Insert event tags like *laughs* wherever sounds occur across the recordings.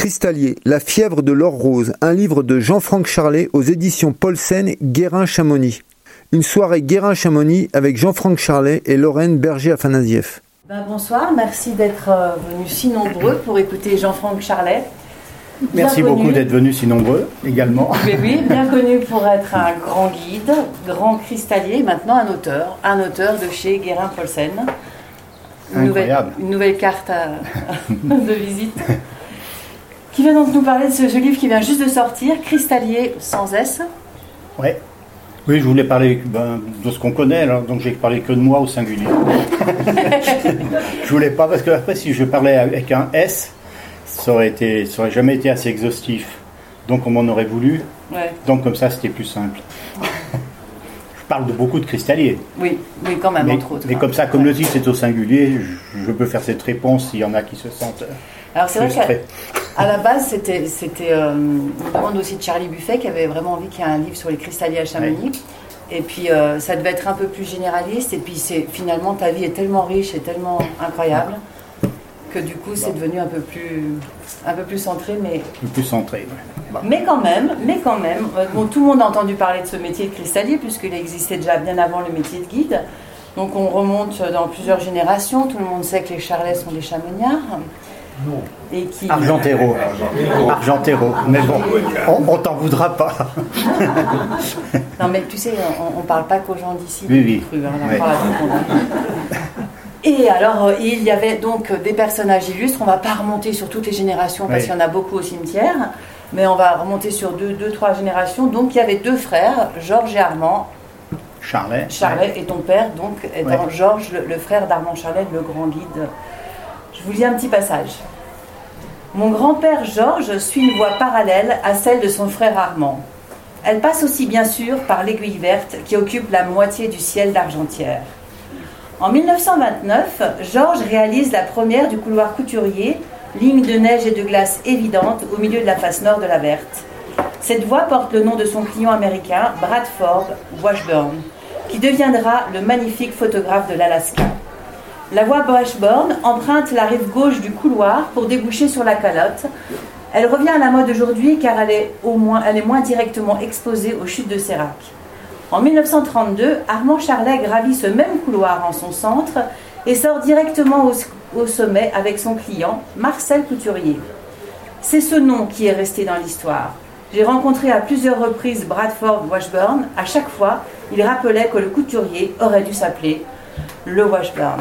Cristallier, La fièvre de l'or rose, un livre de Jean-Franck Charlet aux éditions Paulsen, Guérin-Chamonix. Une soirée Guérin-Chamonix avec Jean-Franck Charlet et Lorraine Berger-Afanasieff. Ben, bonsoir, merci d'être euh, venus si nombreux pour écouter Jean-Franck Charlet. Merci beaucoup d'être venus si nombreux également. Oui, *laughs* oui, bien connu pour être un grand guide, grand cristallier, maintenant un auteur, un auteur de chez Guérin Paulsen. Une nouvelle, une nouvelle carte *laughs* de visite. Qui vient donc nous parler de ce, livre qui vient juste de sortir, Cristallier sans S. Ouais. Oui, je voulais parler ben, de ce qu'on connaît, alors, donc j'ai parlé que de moi au singulier. *laughs* je voulais pas, parce que après, si je parlais avec un S, ça aurait, été, ça aurait jamais été assez exhaustif. Donc on m'en aurait voulu. Donc comme ça, c'était plus simple. je parle de beaucoup de cristalliers. Oui, oui, quand même, entre autres. Mais comme ça, comme le dit, c'est au singulier, je, peux faire cette réponse s'il y en a qui se sentent. Alors c'est vrai qu'à la base, c'était, c'était euh, une demande aussi de Charlie Buffet qui avait vraiment envie qu'il y ait un livre sur les cristalliers à Chamonix. Et puis euh, ça devait être un peu plus généraliste. Et puis c'est finalement ta vie est tellement riche et tellement incroyable que du coup c'est devenu un peu plus un peu plus centré mais plus centré mais quand même mais quand même euh, bon, tout le monde a entendu parler de ce métier de cristallier puisqu'il existait déjà bien avant le métier de guide donc on remonte dans plusieurs générations tout le monde sait que les charlets sont des chamoniards. Et qui... Argentero. Argentero. Mais bon, on, t'en voudra pas. non, mais tu sais, on, ne parle pas qu'aux gens d'ici. Oui, oui. Hein, et alors, euh, il y avait donc des personnages illustres. On ne va pas remonter sur toutes les générations parce qu'il y en a beaucoup au cimetière, mais on va remonter sur deux, deux, trois générations. Donc, il y avait deux frères, Georges et Armand. Charlet. Charlet et ton père, donc, étant Georges, le, frère d'Armand Charlet, le grand guide. Je vous lis un petit passage. Mon grand-père Georges suit une voie parallèle à celle de son frère Armand. Elle passe aussi bien sûr par l'aiguille verte qui occupe la moitié du ciel d'Argentière. En 1929, Georges réalise la première du couloir couturier, ligne de neige et de glace évidente au milieu de la face nord de la Verte. Cette voie porte le nom de son client américain, Bradford Washburn, qui deviendra le magnifique photographe de l'Alaska. La voie Washburn emprunte la rive gauche du couloir pour déboucher sur la calotte. Elle revient à la mode aujourd'hui car elle est, au moins, elle est moins directement exposée aux chutes de Sérac. En 1932, Armand Charlet gravit ce même couloir en son centre et sort directement au, sommet avec son client, Marcel Couturier. C'est ce nom qui est resté dans l'histoire. J'ai rencontré à plusieurs reprises Bradford Washburn. À chaque fois, il rappelait que le couturier aurait dû s'appeler le Washburn.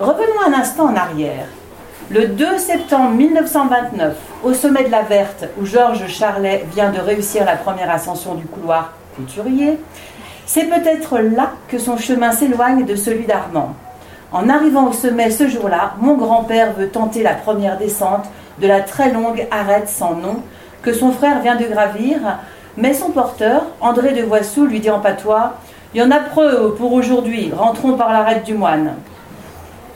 Revenons un instant en arrière. Le 2 septembre 1929, au sommet de la Verte, où Georges Charlet vient de réussir la première ascension du couloir couturier, c'est peut-être là que son chemin s'éloigne de celui d'Armand. En arrivant au sommet ce jour-là, mon grand-père veut tenter la première descente de la très longue arête sans nom que son frère vient de gravir, mais son porteur, André de Voissou, lui dit en patois Il y en a preux pour aujourd'hui, rentrons par l'arête du moine.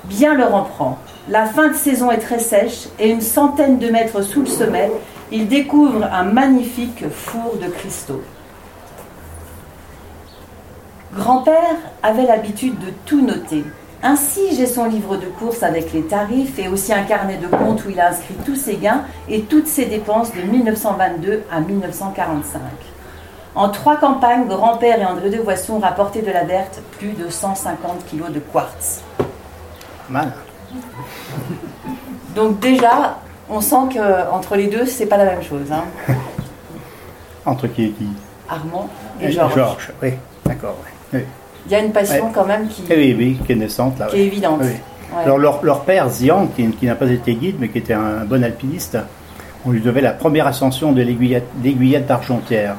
Bien leur en. La fin de saison est très sèche et une centaine de mètres sous le sommet, il découvre un magnifique four de cristaux. Grand-père avait l'habitude de tout noter. Ainsi, j'ai son livre de course avec les tarifs et aussi un carnet de compte où il a inscrit tous ses gains et toutes ses dépenses de 1922 à 1945. En trois campagnes, grand-père et André de Voisson rapportaient de la verte plus de 150 kilos de quartz. Mal. Donc déjà, on sent que entre les deux, c'est pas la même chose. Hein. *laughs* entre qui et qui? Armand et Georges. Georges, oui, d'accord. Il y a une passion quand même qui, oui, oui, qui est naissante là. Qui est évidente. Alors leur, père, Zian, qui, n'a pas été guide, mais qui était un bon alpiniste, on lui devait la première ascension de l'aiguillette d'Argentière,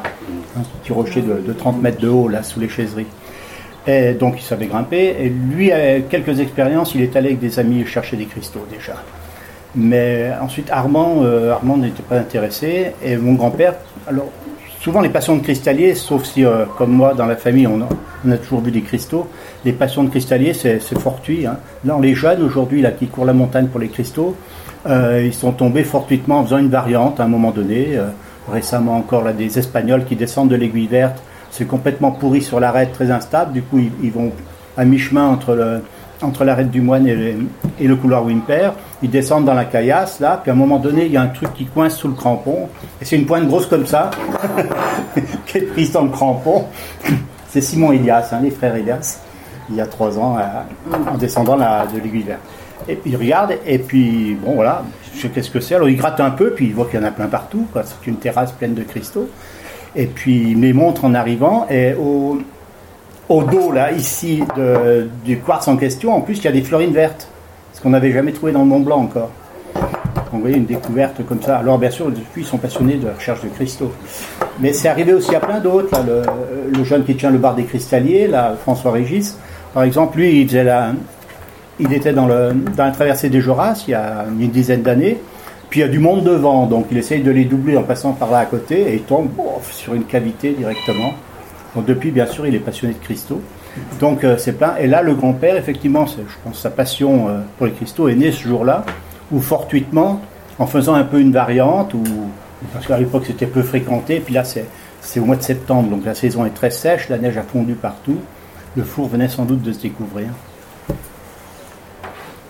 un petit rocher de, de, 30 mètres de haut, là, sous les chaiseries. Donc il savait grimper. Et lui, a quelques expériences, il est allé avec des amis chercher des cristaux déjà. Mais ensuite, Armand, euh, Armand n'était pas intéressé. Et mon grand-père, alors souvent les passions de cristalliers, sauf si, euh, comme moi, dans la famille, on a, toujours vu des cristaux, les passions de cristalliers, c'est fortuit. Hein. Les jeunes aujourd'hui, qui courent la montagne pour les cristaux, euh, ils sont tombés fortuitement en faisant une variante à un moment donné. récemment encore, des Espagnols qui descendent de l'aiguille verte c'est complètement pourri sur l'arête, très instable. Du coup, ils, vont à mi-chemin entre entre l'arête du moine et le, couloir Wimper. Ils descendent dans la caillasse, là, puis à un moment donné, il y a un truc qui coince sous le crampon. Et c'est une pointe grosse comme ça, *laughs* qui est prise dans le crampon. C'est Simon Elias, hein, les frères Elias, il y a trois ans, en descendant de l'aiguille verte. Et puis il regarde, et puis, bon, voilà, je sais qu'est-ce que c'est. Alors il gratte un peu, puis il voit qu'il y en a plein partout. C'est une terrasse pleine de cristaux. Et puis il me montre en arrivant, et au, dos, là, ici, du quartz en question, en plus, il y a des fleurines vertes. Ce qu'on n'avait jamais trouvé dans le Mont Blanc encore. Donc, vous voyez, une découverte comme ça. Alors, bien sûr, depuis, ils sont passionnés de recherche de cristaux. Mais c'est arrivé aussi à plein d'autres. Le, jeune qui tient le bar des cristalliers, là, François Régis, par exemple, lui, il la, était dans, dans la traversée des Joras il y a une dizaine d'années. Puis il y a du monde devant, donc il essaye de les doubler en passant par là à côté et il tombe sur une cavité directement depuis, bien sûr, il est passionné de cristaux. Donc euh, c'est plein. Et là, le grand-père, effectivement, je pense sa passion euh, pour les cristaux est née ce jour-là, ou fortuitement, en faisant un peu une variante, ou, parce qu'à l'époque c'était peu fréquenté, puis là c'est au mois de septembre, donc la saison est très sèche, la neige a fondu partout. Le four venait sans doute de se découvrir.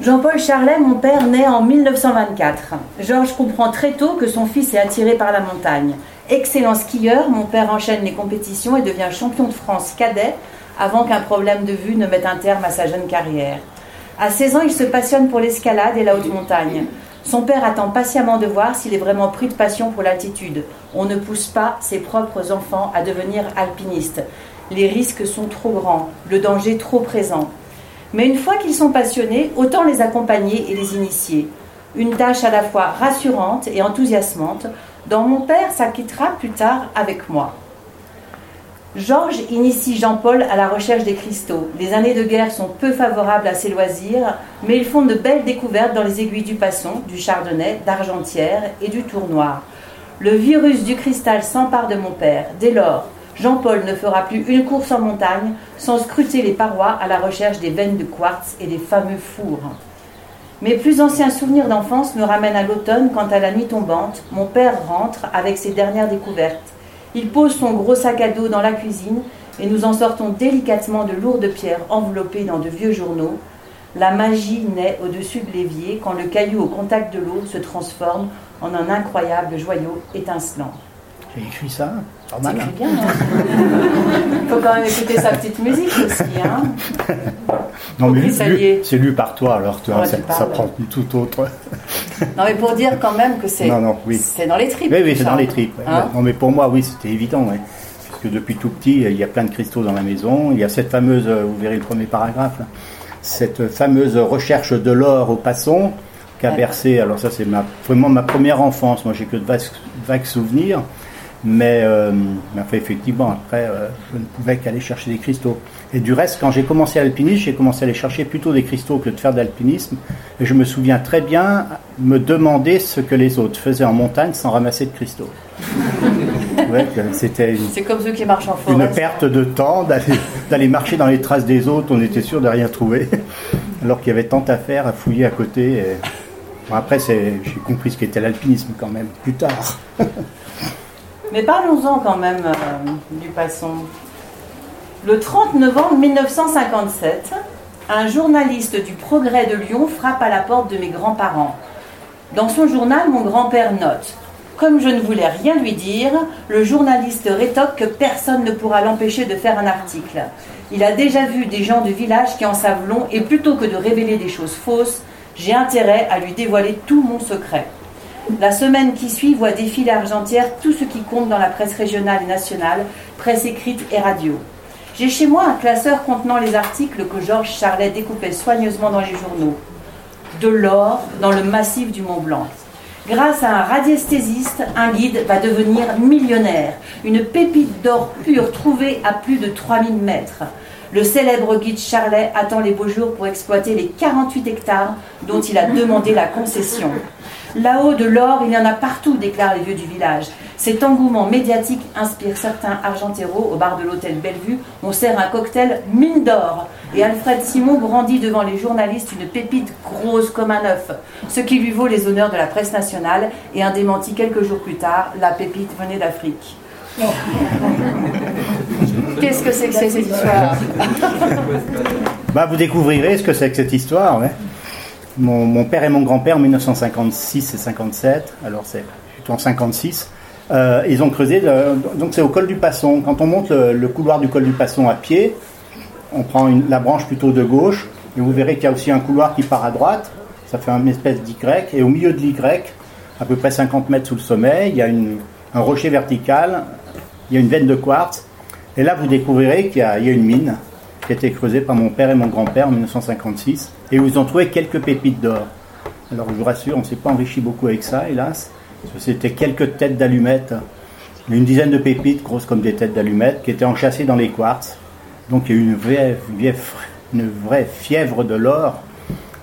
Jean-Paul Charlet, mon père, naît en 1924. Georges comprend très tôt que son fils est attiré par la montagne. Excellent skieur, mon père enchaîne les compétitions et devient champion de France cadet avant qu'un problème de vue ne mette un terme à sa jeune carrière. À 16 ans, il se passionne pour l'escalade et la haute montagne. Son père attend patiemment de voir s'il est vraiment pris de passion pour l'altitude. On ne pousse pas ses propres enfants à devenir alpinistes. Les risques sont trop grands, le danger trop présent. Mais une fois qu'ils sont passionnés, autant les accompagner et les initier. Une tâche à la fois rassurante et enthousiasmante, dont mon père s'acquittera plus tard avec moi. Georges initie Jean-Paul à la recherche des cristaux. Les années de guerre sont peu favorables à ses loisirs, mais ils font de belles découvertes dans les aiguilles du Passon, du Chardonnay, d'Argentière et du Tournoir. Le virus du cristal s'empare de mon père. Dès lors, Jean-Paul ne fera plus une course en montagne sans scruter les parois à la recherche des veines de quartz et des fameux fours. Mes plus anciens souvenirs d'enfance me ramènent à l'automne quand à la nuit tombante, mon père rentre avec ses dernières découvertes. Il pose son gros sac à dos dans la cuisine et nous en sortons délicatement de lourdes pierres enveloppées dans de vieux journaux. La magie naît au-dessus de l'évier quand le caillou au contact de l'eau se transforme en un incroyable joyau étincelant. J'ai écrit ça pas mal. Hein. bien. Il faut quand même écouter sa petite musique aussi. Hein. Non, mais c'est lu par toi, alors tu vois, ça, prend tout autre. non, mais pour dire quand même que *laughs* c'est c'est dans les tripes. Oui, oui, c'est dans les tripes. Hein non, mais pour moi, oui, c'était évident. Parce que depuis tout petit, il y a plein de cristaux dans la maison. Il y a cette fameuse, euh, vous verrez le premier paragraphe, cette fameuse recherche de l'or au passons qui a bercé. Alors, ça, c'est ma, vraiment ma première enfance. Moi, j'ai que de vagues souvenirs. Mais, euh, fait, effectivement, après, euh, je ne pouvais qu'aller chercher des cristaux. Et du reste, quand j'ai commencé l'alpinisme, j'ai commencé à aller chercher plutôt des cristaux que de faire de l'alpinisme. Et je me souviens très bien me demander ce que les autres faisaient en montagne sans ramasser de cristaux. *laughs* ouais, c'était C'est comme ceux qui marchent en forêt. Une perte de temps d'aller marcher dans les traces des autres, on était sûr de rien trouver. *laughs* Alors qu'il y avait tant à faire, à fouiller à côté. Bon, après, j'ai compris ce qu'était l'alpinisme quand même, plus tard. *laughs* Mais parlons-en quand même euh, du passant. Le 30 novembre 1957, un journaliste du Progrès de Lyon frappe à la porte de mes grands-parents. Dans son journal, mon grand-père note Comme je ne voulais rien lui dire, le journaliste rétoque que personne ne pourra l'empêcher de faire un article. Il a déjà vu des gens du village qui en savent long et plutôt que de révéler des choses fausses, j'ai intérêt à lui dévoiler tout mon secret. La semaine qui suit voit défiler Argentière tout ce qui compte dans la presse régionale et nationale, presse écrite et radio. J'ai chez moi un classeur contenant les articles que Georges Charlet découpait soigneusement dans les journaux. De l'or dans le massif du Mont Blanc. Grâce à un radiesthésiste, un guide va devenir millionnaire. Une pépite d'or pur trouvée à plus de 3000 mètres. Le célèbre guide Charlet attend les beaux jours pour exploiter les 48 hectares dont il a demandé la concession. Là-haut de l'or, il y en a partout, déclarent les vieux du village. Cet engouement médiatique inspire certains argentéros au bar de l'hôtel Bellevue. On sert un cocktail mine d'or. Et Alfred Simon brandit devant les journalistes une pépite grosse comme un œuf, ce qui lui vaut les honneurs de la presse nationale et un démenti quelques jours plus tard, la pépite venait d'Afrique. *laughs* Qu'est-ce que c'est que cette histoire? *laughs* Bah, vous découvrirez ce que c'est que cette histoire. ouais. Mon, père et mon grand-père en 1956 et 57, alors c'est plutôt en 56, euh, ils ont creusé, donc c'est au col du Passon. Quand on monte le, couloir du col du Passon à pied, on prend la branche plutôt de gauche, et vous verrez qu'il y a aussi un couloir qui part à droite, ça fait une espèce d'Y, et au milieu de l'Y, à peu près 50 mètres sous le sommet, il y a un rocher vertical, il y a une veine de quartz, et là vous découvrirez qu'il y a une mine qui a été creusée par mon père et mon grand-père en 1956, et où ils ont trouvé quelques pépites d'or. Alors je vous rassure, on ne s'est pas enrichi beaucoup avec ça, hélas, c'était quelques têtes d'allumettes, une dizaine de pépites grosses comme des têtes d'allumettes, qui étaient enchâssées dans les quartz. Donc il y a eu une vraie, une vraie fièvre de l'or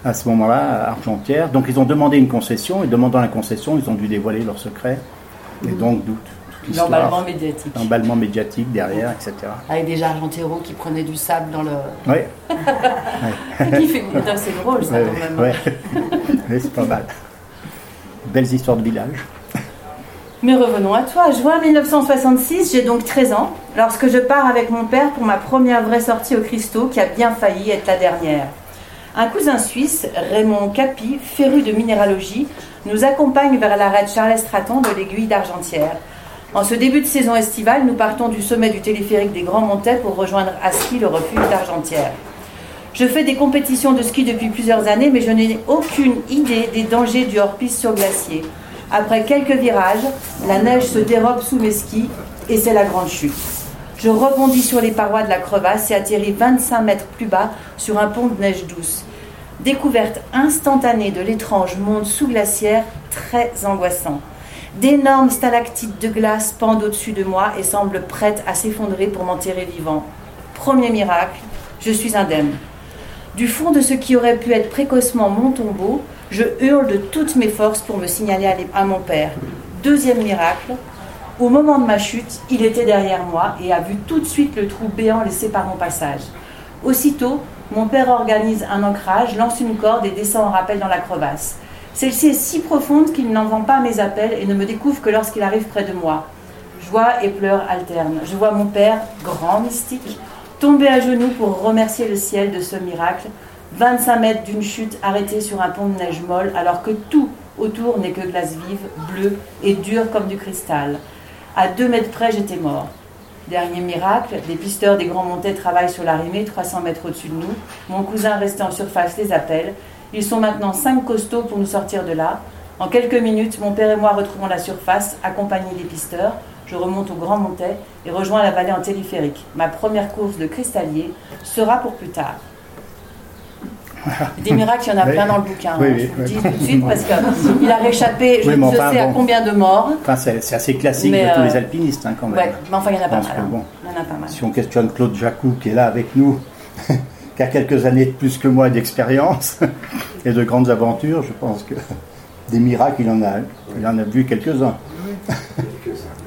à ce moment-là, à Argentière. Donc ils ont demandé une concession, et demandant la concession, ils ont dû dévoiler leur secret. Et donc l'histoire, L'emballement médiatique. l'emballement médiatique derrière, etc. Avec des argentéraux qui prenaient du sable dans le. Oui, *laughs* qui fait... C'est drôle ça ouais, quand même. ouais. Ouais, c'est pas mal. Belles histoires de village. Mais revenons à toi. Juin 1966, j'ai donc 13 ans, lorsque je pars avec mon père pour ma première vraie sortie au Christo, qui a bien failli être la dernière. Un cousin suisse, Raymond Capi, féru de minéralogie, nous accompagne vers l'arrêt Charles Straton de l'aiguille d'Argentière. En ce début de saison estivale, nous partons du sommet du téléphérique des Grands Montets pour rejoindre à ski le refuge d'Argentière. Je fais des compétitions de ski depuis plusieurs années, mais je n'ai aucune idée des dangers du hors-piste sur glacier. Après quelques virages, la neige se dérobe sous mes skis et c'est la grande chute. Je rebondis sur les parois de la crevasse et atterris 25 mètres plus bas sur un pont de neige douce. Découverte instantanée de l'étrange monde sous-glaciaire très angoissant. D'énormes stalactites de glace pendent au-dessus de moi et semblent prêtes à s'effondrer pour m'enterrer vivant. Premier miracle, je suis indemne. Du fond de ce qui aurait pu être précocement mon tombeau, je hurle de toutes mes forces pour me signaler à, mon père. Deuxième miracle, au moment de ma chute, il était derrière moi et a vu tout de suite le trou béant laissé par mon passage. Aussitôt, mon père organise un ancrage, lance une corde et descend en rappel dans la crevasse. Celle-ci est si profonde qu'il n'entend pas mes appels et ne me découvre que lorsqu'il arrive près de moi. Joie et pleurs alternent. Je vois mon père, grand mystique, tomber à genoux pour remercier le ciel de ce miracle. 25 mètres d'une chute arrêtée sur un pont de neige molle, alors que tout autour n'est que glace vive, bleue et dure comme du cristal. À deux mètres près, j'étais mort. Dernier miracle, des pisteurs des Grands Montets travaillent sur l'arrimée, 300 mètres au-dessus de nous. Mon cousin resté en surface les appelle. Ils sont maintenant cinq costauds pour nous sortir de là. En quelques minutes, mon père et moi retrouvons la surface, accompagnés des pisteurs. Je remonte au Grand Montet et rejoins la vallée en téléphérique. Ma première course de cristallier sera pour plus tard. Des miracles, il y en a plein dans le bouquin. Oui, hein, oui, je vous le oui. dis tout de suite parce qu'il a réchappé, je enfin, sais à bon. combien de morts. Enfin, c'est assez classique Mais, de tous euh, les alpinistes, hein, quand même. Ouais, mais enfin, il y en a pas mal. hein. Il y en a pas mal. Si on questionne Claude Jacou, qui est là avec nous, *laughs* qui a quelques années de plus que moi d'expérience *laughs* et de grandes aventures, je pense que *laughs* des miracles, il en a, il en a vu quelques-uns.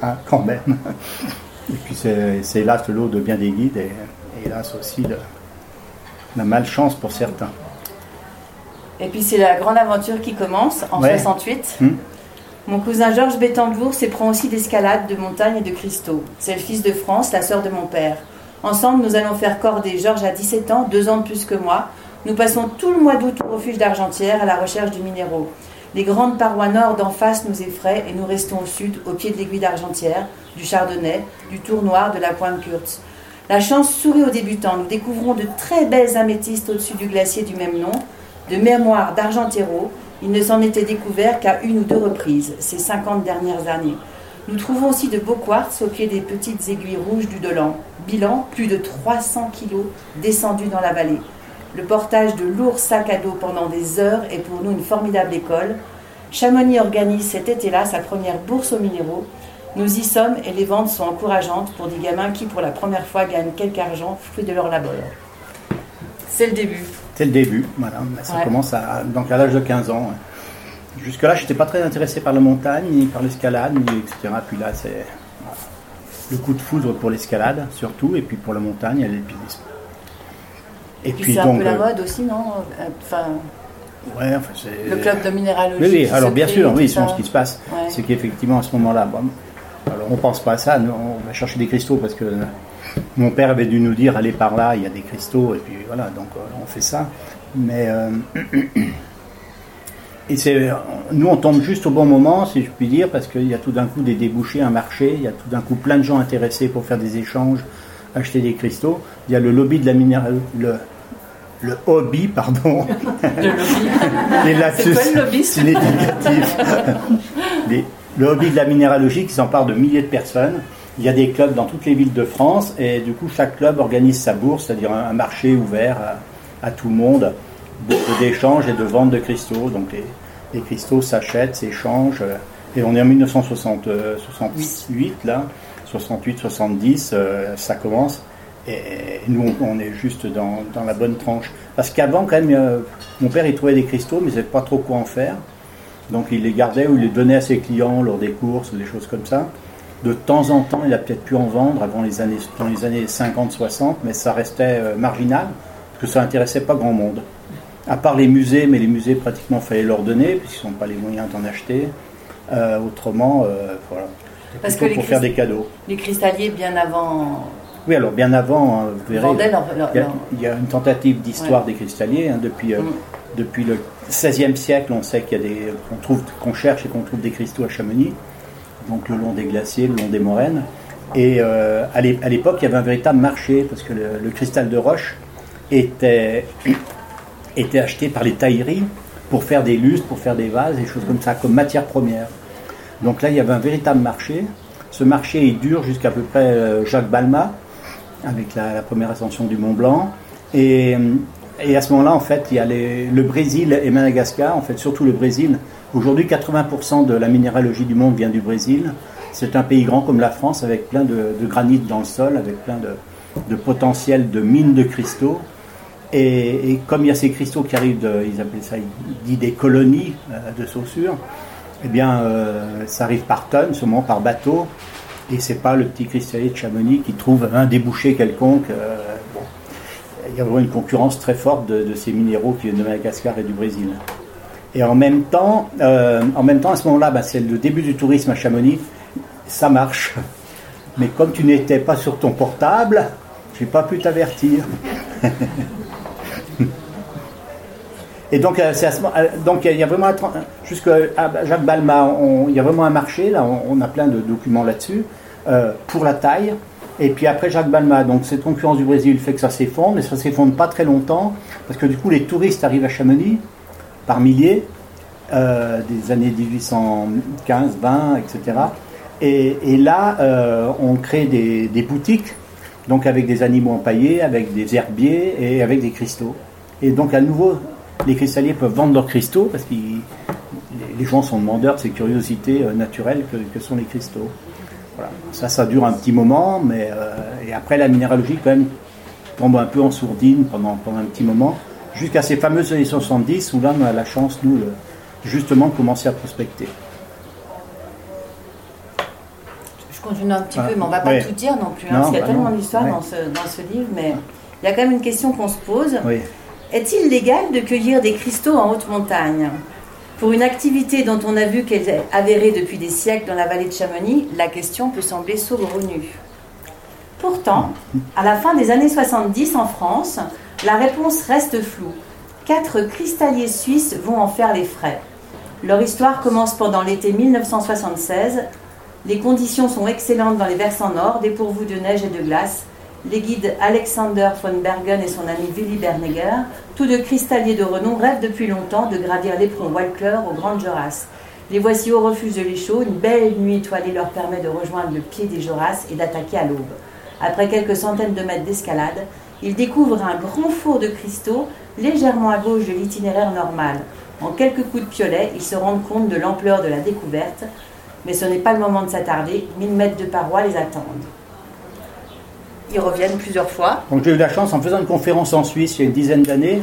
Hein, *laughs* quand même. Et puis c'est hélas le lot de bien des guides et, et hélas aussi le- la malchance pour certains. Et puis c'est la grande aventure qui commence en Ouais. 68. Hmm. Mon cousin Georges Bettembourg s'éprend aussi d'escalade, de montagne et de cristaux. C'est le fils de France, la sœur de mon père. Ensemble, nous allons faire corder. Georges a 17 ans, deux ans de plus que moi. Nous passons tout le mois d'août au refuge d'Argentière à la recherche du minéraux. Les grandes parois nord d'en face nous effraient et nous restons au sud, au pied de l'aiguille d'Argentière, du Chardonnay, du Tour Noir, de la Pointe Kurtz. La chance sourit aux débutants. Nous découvrons de très belles améthystes au-dessus du glacier du même nom, de mémoire d'Argentero. Il ne s'en était découvert qu'à une ou deux reprises ces 50 dernières années. Nous trouvons aussi de beaux quartz au pied des petites aiguilles rouges du Dolan. Bilan, plus de 300 kilos descendus dans la vallée. Le portage de lourds sacs à dos pendant des heures est pour nous une formidable école. Chamonix organise cet été-là sa première bourse aux minéraux. Nous y sommes et les ventes sont encourageantes pour des gamins qui, pour la première fois, gagnent quelque argent, fruit de leur labeur. C'est le début. C'est le début, voilà. Ça Ouais. commence à, donc à l'âge de 15 ans. ouais. Jusque-là, je n'étais pas très intéressé par la montagne, ni par l'escalade, ni etc. Puis là, c'est le coup de foudre pour l'escalade, surtout, et puis pour la montagne et l'alpinisme. Et Puis puis c'est un peu la euh, mode aussi, non? Euh, Enfin, ouais, enfin, c'est- le club de minéralogie. Oui, oui, alors bien sûr, oui, sinon ce qui se passe, Ouais. c'est qu'effectivement à ce moment-là, bon, alors on pense pas à ça, nous, on va chercher des cristaux parce que Mon père avait dû nous dire allez par là, il y a des cristaux, et puis voilà, donc on fait ça. Mais *clears throat* et c'est, nous on tombe juste au bon moment, si je puis dire, parce qu'il y a tout d'un coup des débouchés, un marché, il y a tout d'un coup plein de gens intéressés pour faire des échanges, acheter des cristaux. Il y a le lobby de la minéralogie, le, le hobby, pardon. Le lobby. c'est le lobby significatif. le hobby de la minéralogie qui s'empare de milliers de personnes. Il y a des clubs dans toutes les villes de France et du coup chaque club organise sa bourse, c'est-à-dire un, marché ouvert à, tout le monde d'échanges et de vente de cristaux. Donc les, cristaux s'achètent, s'échangent. Et on est en 1968 là, 68-70, euh, ça commence. Et nous, on est juste dans, la bonne tranche. Parce qu'avant, quand même, euh, mon père, il trouvait des cristaux, mais il savait pas trop quoi en faire. Donc il les gardait ou il les donnait à ses clients lors des courses ou des choses comme ça. De temps en temps, il a peut-être pu en vendre avant les années, dans les années 50-60, mais ça restait euh, marginal, parce que ça n'intéressait pas grand monde. À part les musées, mais les musées, pratiquement, fallait leur donner, puisqu'ils n'ont pas les moyens d'en acheter. Euh, autrement, voilà. Parce que pour faire des cadeaux. Les cristalliers, bien avant oui, alors bien avant, hein, vous verrez, il, y a, une tentative d'histoire des cristalliers. Hein, depuis, euh, mm. depuis le XVIe siècle, on sait qu'il y a des, qu'on trouve, qu'on cherche et qu'on trouve des cristaux à Chamonix, donc le long des glaciers, le long des moraines. Et euh, à l'époque, il y avait un véritable marché parce que le, cristal de roche était, était acheté par les tailleries pour faire des lustres, pour faire des vases, des choses comme ça, comme matière première. Donc là, il y avait un véritable marché. Ce marché est dur jusqu'à peu près euh, Jacques Balma, avec la, première ascension du Mont Blanc. Et, à ce moment-là, en fait, il y a le Brésil et Madagascar, en fait, surtout le Brésil. Aujourd'hui, 80% de la minéralogie du monde vient du Brésil. C'est un pays grand comme la France, avec plein de, granit dans le sol, avec plein de, potentiel de mines de cristaux. Et, comme il y a ces cristaux qui arrivent, de, ils appellent ça dit des colonies euh, de saussure, eh bien, euh, ça arrive par tonnes, seulement par bateau. Et c'est pas le petit cristallier de Chamonix qui trouve un débouché quelconque. Euh, il y a vraiment une concurrence très forte de, ces minéraux qui viennent de Madagascar et du Brésil. Et en même temps, en même temps à ce moment-là, bah, c'est le début du tourisme à Chamonix. Ça marche. Mais comme tu n'étais pas sur ton portable, je n'ai pas pu t'avertir. *laughs* Et donc, c'est donc il y a vraiment jusqu'à Jacques Balma, il y a vraiment un marché là, on a plein de documents là-dessus. Euh, pour la taille. Et puis après Jacques Balma, donc cette concurrence du Brésil fait que ça s'effondre, mais ça s'effondre pas très longtemps, parce que du coup les touristes arrivent à Chamonix par milliers, euh, des années 1815, 20, etc. Et, là, euh, on crée des, boutiques, donc avec des animaux empaillés, avec des herbiers et avec des cristaux. Et donc à nouveau, les cristalliers peuvent vendre leurs cristaux, parce que les gens sont demandeurs de ces curiosités naturelles que sont les cristaux. Ça, ça dure un petit moment, mais euh, et après la minéralogie quand même tombe un peu en sourdine pendant, pendant un petit moment, jusqu'à ces fameuses années 70 où là on a la chance, nous, justement, de commencer à prospecter. Je continue un petit peu, mais on ne va pas tout dire non plus, hein, parce qu'il y a bah tellement d'histoires dans, ce, dans ce livre, mais il y a quand même une question qu'on se pose. Est-il légal de cueillir des cristaux en haute montagne? Pour une activité dont on a vu qu'elle est avérée depuis des siècles dans la vallée de Chamonix, la question peut sembler saugrenue. Pourtant, à la fin des années 70 en France, la réponse reste floue. Quatre cristalliers suisses vont en faire les frais. Leur histoire commence pendant l'été 1976. Les conditions sont excellentes dans les versants nord, dépourvus de neige et de glace, les guides Alexander von Bergen et son ami Willy Bernegger, tous deux cristalliers de renom, rêvent depuis longtemps de gravir l'éperon Walker au Grand Joras. Les voici au refuge de l'Échaud, une belle nuit étoilée leur permet de rejoindre le pied des Joras et d'attaquer à l'aube. Après quelques centaines de mètres d'escalade, ils découvrent un grand four de cristaux légèrement à gauche de l'itinéraire normal. En quelques coups de piolet, ils se rendent compte de l'ampleur de la découverte, mais ce n'est pas le moment de s'attarder, mille mètres de parois les attendent ils reviennent plusieurs fois. Donc j'ai eu la chance, en faisant une conférence en Suisse il y a une dizaine d'années,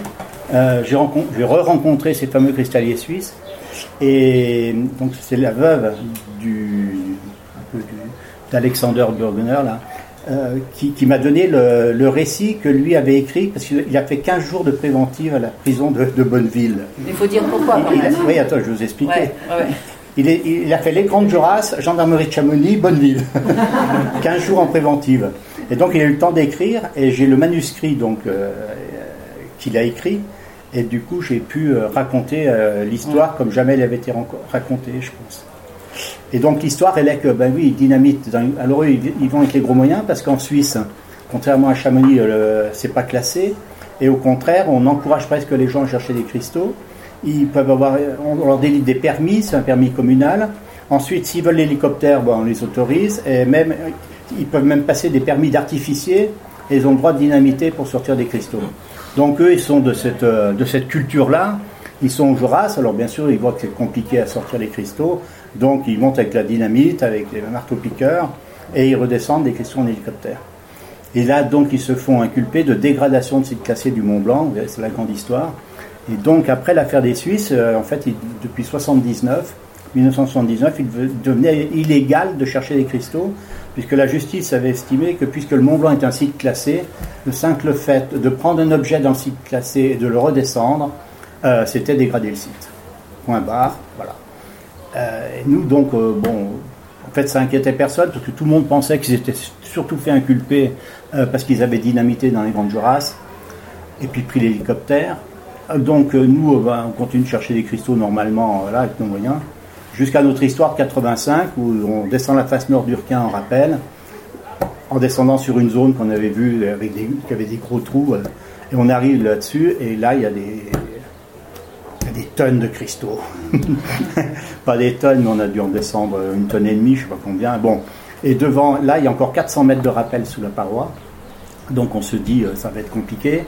euh, j'ai re-rencontré ces fameux cristalliers suisses. Et donc c'est la veuve du, d'Alexander Burgener, là, euh, qui, m'a donné le, récit que lui avait écrit, parce qu'il a fait 15 jours de préventive à la prison de, Bonneville. Il faut dire pourquoi. oui, attends, je vais vous expliquer. Il, il, a fait l'écran de Joras, gendarmerie de Chamonix, Bonneville. *laughs* 15 jours en préventive. Et donc il a eu le temps d'écrire, et j'ai le manuscrit donc euh, qu'il a écrit, et du coup j'ai pu euh, raconter euh, l'histoire comme jamais elle avait été racontée, je pense. Et donc l'histoire, elle est que, ben oui, dynamite. alors eux, ils, vont avec les gros moyens parce qu'en Suisse, contrairement à Chamonix, c'est pas classé. Et au contraire, on encourage presque les gens à chercher des cristaux. Ils peuvent avoir, on leur délivre des permis, c'est un permis communal. Ensuite, s'ils veulent l'hélicoptère, ben, on les autorise. Et même, ils peuvent même passer des permis d'artificier et ils ont le droit de dynamiter pour sortir des cristaux. Donc eux, ils sont de cette, euh, de cette culture-là. Ils sont au Joras, alors bien sûr, ils voient que c'est compliqué à sortir les cristaux. Donc ils montent avec la dynamite, avec les marteaux-piqueurs, et ils redescendent des cristaux en hélicoptère. Et là, donc, ils se font inculper de dégradation de site classé du Mont Blanc, c'est la grande histoire. Et donc, après l'affaire des Suisses, euh, en fait, depuis 79, 1979, il devenait illégal de chercher des cristaux, puisque la justice avait estimé que puisque le Mont Blanc est un site classé, le simple fait de prendre un objet dans le site classé et de le redescendre, euh, c'était dégrader le site. Point barre, voilà. Euh, nous, donc, bon, en fait, ça inquiétait personne, parce que tout le monde pensait qu'ils étaient surtout fait inculper parce qu'ils avaient dynamité dans les Grandes Jurasses, et puis pris l'hélicoptère. Donc nous, ben, on continue de chercher des cristaux normalement là, avec nos moyens jusqu'à notre histoire de 85 où on descend la face nord d'Urquin en rappel, en descendant sur une zone qu'on avait vue avec des, qui avait des gros trous, euh, et on arrive là-dessus, et là il y a des, des tonnes de cristaux. *laughs* Pas des tonnes, mais on a dû en descendre une tonne et demie, je ne sais pas combien. Bon, et devant, là il y a encore 400 mètres de rappel sous la paroi, donc on se dit euh, ça va être compliqué.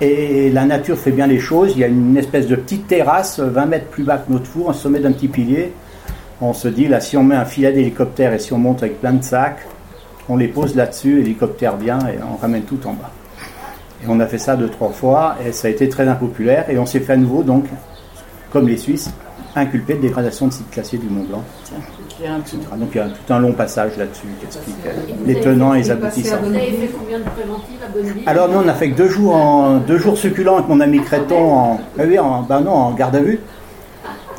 Et la nature fait bien les choses. Il y a une espèce de petite terrasse, 20 mètres plus bas que notre four, au sommet d'un petit pilier, on se dit, là, si on met un filet d'hélicoptère et si on monte avec plein de sacs, on les pose là-dessus, l'hélicoptère vient et on ramène tout en bas. Et on a fait ça deux, trois fois et ça a été très impopulaire et on s'est fait à nouveau, donc, comme les Suisses, inculpé de dégradation de sites classiers du Mont Blanc. Donc il y a tout un long passage là-dessus qui explique euh, les tenants et les aboutissants. Vous avez fait combien de préventifs à Bonneville? Alors nous on a fait que deux jours, en, deux jours succulents avec mon ami Créton en, ah oui, en, ben non, en garde à vue.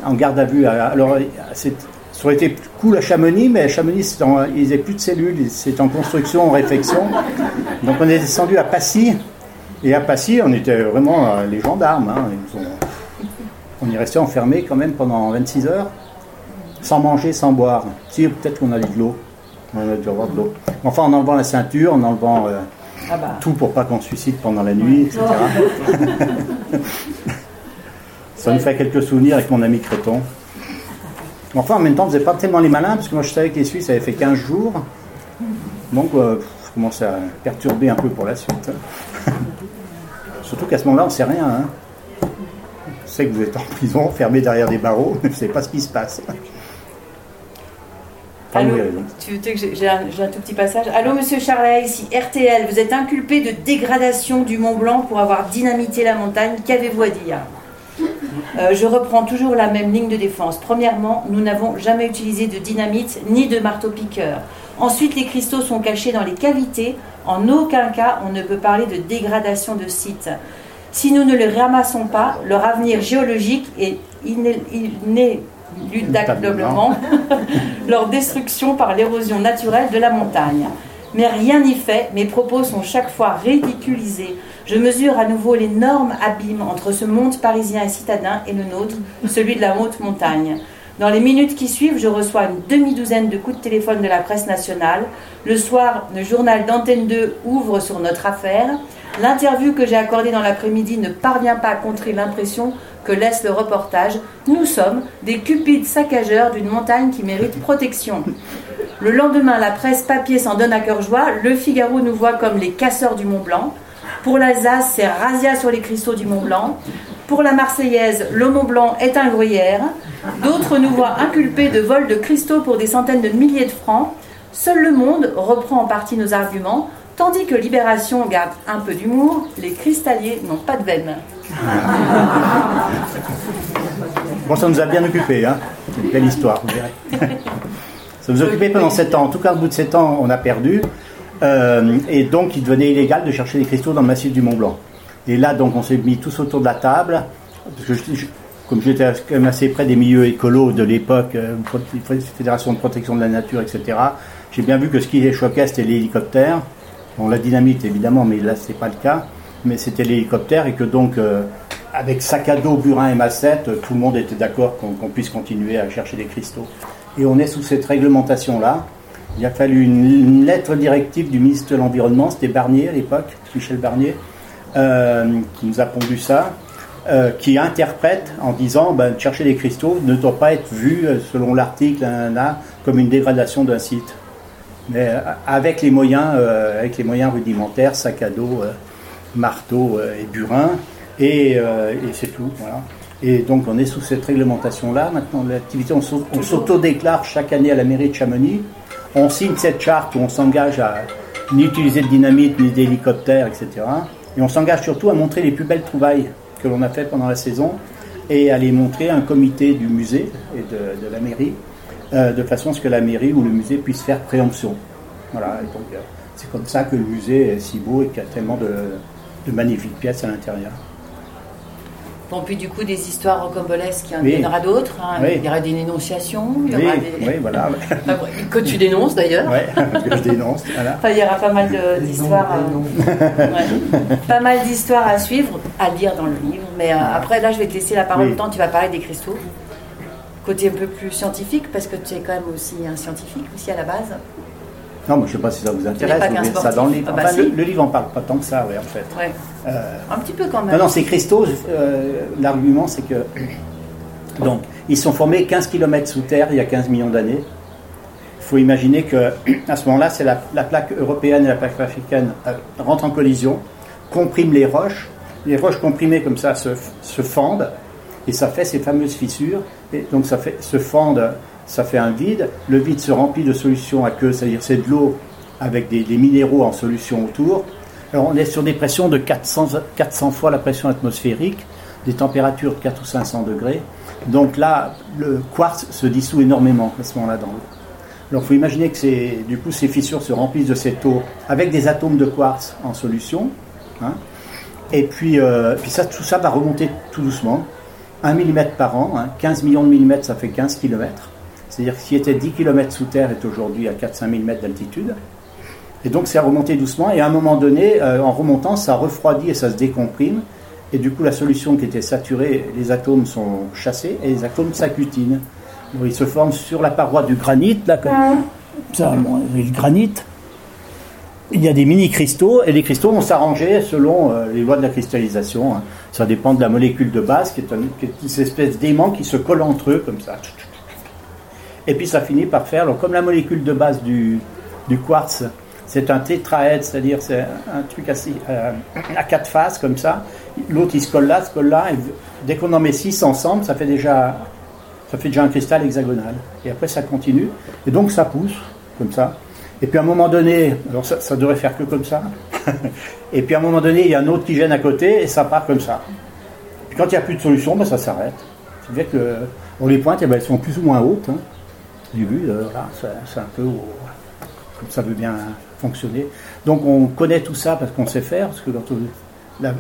En garde à vue. Alors c'est ça aurait été cool à Chamonix, mais à Chamonix, ils n'avaient plus de cellules, c'est en construction, en réflexion. Donc on est descendu à Passy, et à Passy, on était vraiment euh, les gendarmes. Hein. on y restait enfermés quand même pendant 26 heures, sans manger, sans boire. Si, peut-être qu'on avait de l'eau. On a dû avoir de l'eau. Enfin, en enlevant la ceinture, en enlevant euh, ah bah. tout pour pas qu'on se suicide pendant la nuit, etc. *laughs* Ça nous fait quelques souvenirs avec mon ami Créton. Enfin, en même temps, on faisait pas tellement les malins, parce que moi je savais que les Suisses avaient fait 15 jours. Donc, euh, je commençais à perturber un peu pour la suite. *laughs* Surtout qu'à ce moment-là, on ne sait rien. Hein. On sait que vous êtes en prison, fermé derrière des barreaux, *laughs* mais vous ne savez pas ce qui se passe. Allô, tu veux que j'ai un, tout petit passage Allô, monsieur Charlet, ici RTL. Vous êtes inculpé de dégradation du Mont Blanc pour avoir dynamité la montagne. Qu'avez-vous à dire? Euh, je reprends toujours la même ligne de défense. Premièrement, nous n'avons jamais utilisé de dynamite ni de marteau-piqueur. Ensuite, les cristaux sont cachés dans les cavités. En aucun cas, on ne peut parler de dégradation de site. Si nous ne les ramassons pas, leur avenir géologique est inéluctablement *laughs* leur destruction par l'érosion naturelle de la montagne. Mais rien n'y fait, mes propos sont chaque fois ridiculisés je mesure à nouveau l'énorme abîme entre ce monde parisien et citadin et le nôtre, celui de la haute montagne. Dans les minutes qui suivent, je reçois une demi-douzaine de coups de téléphone de la presse nationale. Le soir, le journal d'Antenne 2 ouvre sur notre affaire. L'interview que j'ai accordée dans l'après-midi ne parvient pas à contrer l'impression que laisse le reportage. Nous sommes des cupides saccageurs d'une montagne qui mérite protection. Le lendemain, la presse papier s'en donne à cœur joie. Le Figaro nous voit comme les casseurs du Mont Blanc. Pour l'Alsace, c'est razzia sur les cristaux du Mont Blanc. Pour la Marseillaise, le Mont Blanc est un gruyère. D'autres nous voient inculpés de vol de cristaux pour des centaines de milliers de francs. Seul le monde reprend en partie nos arguments, tandis que Libération garde un peu d'humour. Les cristalliers n'ont pas de veine. *laughs* Bon, ça nous a bien occupés, hein une belle histoire, vous verrez. *laughs* Ça nous a occupé pendant 7 ans. En tout cas, au bout de 7 ans, on a perdu. Euh, et donc, il devenait illégal de chercher des cristaux dans le massif du Mont Blanc. Et là, donc, on s'est mis tous autour de la table, parce que comme j'étais quand même assez près des milieux écolos de l'époque, euh, Fédération de protection de la nature, etc., j'ai bien vu que ce qui les choquait, c'était l'hélicoptère. Bon, la dynamite évidemment, mais là c'est pas le cas. Mais c'était l'hélicoptère et que donc euh, avec sac à dos, burin et massette, tout le monde était d'accord qu'on puisse continuer à chercher des cristaux. Et on est sous cette réglementation là. Il a fallu une, lettre directive du ministre de l'Environnement, c'était Barnier à l'époque, Michel Barnier, euh, qui nous a pondu ça, euh, qui interprète en disant ben, chercher des cristaux ne doit pas être vu, euh, selon l'article, comme une dégradation d'un site. Mais avec les moyens, avec les moyens rudimentaires, sac à dos, marteau et burin, et, c'est tout. Et donc on est sous cette réglementation-là. Maintenant, l'activité, on s'auto-déclare chaque année à la mairie de Chamonix on signe cette charte où on s'engage à n'utiliser de dynamite ni d'hélicoptère, etc. Et on s'engage surtout à montrer les plus belles trouvailles que l'on a faites pendant la saison et à les montrer à un comité du musée et de, la mairie, euh, de façon à ce que la mairie ou le musée puisse faire préemption. Voilà, euh, c'est comme ça que le musée est si beau et qu'il y a tellement de magnifiques pièces à l'intérieur. Bon, puis du coup, des histoires rocambolesques, il y en aura d'autres. Hein. Il y aura des dénonciations. Il y aura des... oui, voilà. *laughs* que tu dénonces d'ailleurs. Oui, *laughs* que je dénonce. Voilà. Enfin, il y aura pas mal d'histoires. Euh, *laughs* pas mal d'histoires à suivre, à lire dans le livre. Mais euh, après, là, je vais te laisser la parole oui. temps. Tu vas parler des cristaux. Côté un peu plus scientifique, parce que tu es quand même aussi un scientifique aussi à la base. Non, mais je ne sais pas si ça vous intéresse. Vous ça dans le livre. Ah bah le, livre n'en parle pas tant que ça, ouais, en fait. Euh, un petit peu quand même. Non, non, ces cristaux, euh, l'argument, c'est que. Donc, ils sont formés 15 km sous terre il y a 15 millions d'années. Il faut imaginer que à ce moment-là, c'est la, plaque européenne et la plaque africaine euh, rentrent en collision, compriment les roches. Les roches comprimées comme ça se, se fendent et ça fait ces fameuses fissures. Et donc, ça fait, se fendent ça fait un vide. Le vide se remplit de solutions aqueuses, c'est-à-dire c'est de l'eau avec des, minéraux en solution autour. Alors on est sur des pressions de 400, 400 fois la pression atmosphérique, des températures de 4 ou 500 degrés. Donc là, le quartz se dissout énormément à ce moment-là dans l'eau. Alors il faut imaginer que du coup, ces fissures se remplissent de cette eau avec des atomes de quartz en solution. Hein. Et puis, euh, puis ça, tout ça va remonter tout doucement. 1 mm par an, 15 hein. millions de millimètres, ça fait 15 km. C'est-à-dire que ce qui était 10 km sous terre est aujourd'hui à 4-5 000 mètres d'altitude. Et donc c'est remonté doucement, et à un moment donné, euh, en remontant, ça refroidit et ça se décomprime. Et du coup, la solution qui était saturée, les atomes sont chassés et les atomes s'accutinent. ils se forment sur la paroi du granit, là, comme ça, le granit. Il y a des mini-cristaux, et les cristaux vont s'arranger selon euh, les lois de la cristallisation. Hein. Ça dépend de la molécule de base, qui est, qui est une espèce d'aimant qui se colle entre eux, comme ça. Et puis ça finit par faire, comme la molécule de base du, quartz, c'est un tétraède, c'est-à-dire c'est un truc euh, à quatre faces comme ça. L'autre il se colle là, se colle là, et dès qu'on en met six ensemble, ça fait déjà ça fait déjà un cristal hexagonal. Et après ça continue, et donc ça pousse comme ça. Et puis à un moment donné, alors ça, devrait faire que comme ça. *laughs* et puis à un moment donné, il y a un autre qui gêne à côté et ça part comme ça. Puis quand il n'y a plus de solution, ben ça s'arrête. C'est-à-dire que les pointe, et ben elles sont plus ou moins hautes. Hein du but, euh, c'est un peu comme ça veut bien fonctionner. Donc on connaît tout ça parce qu'on sait faire, parce que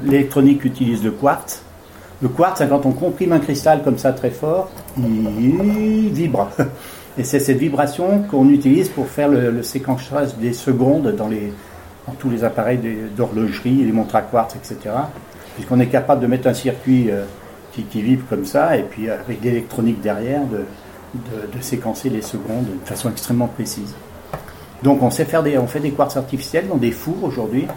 l'électronique utilise le quartz. Le quartz, quand on comprime un cristal comme ça très fort, il vibre. Et c'est cette vibration qu'on utilise pour faire le, séquençage des secondes dans, les, dans tous les appareils d'horlogerie, les montres à quartz, etc. Puisqu'on est capable de mettre un circuit euh, qui, qui, vibre comme ça, et puis avec l'électronique derrière, de, de, séquencer les secondes de façon extrêmement précise. Donc on sait faire des, on fait des quartz artificiels dans des fours aujourd'hui,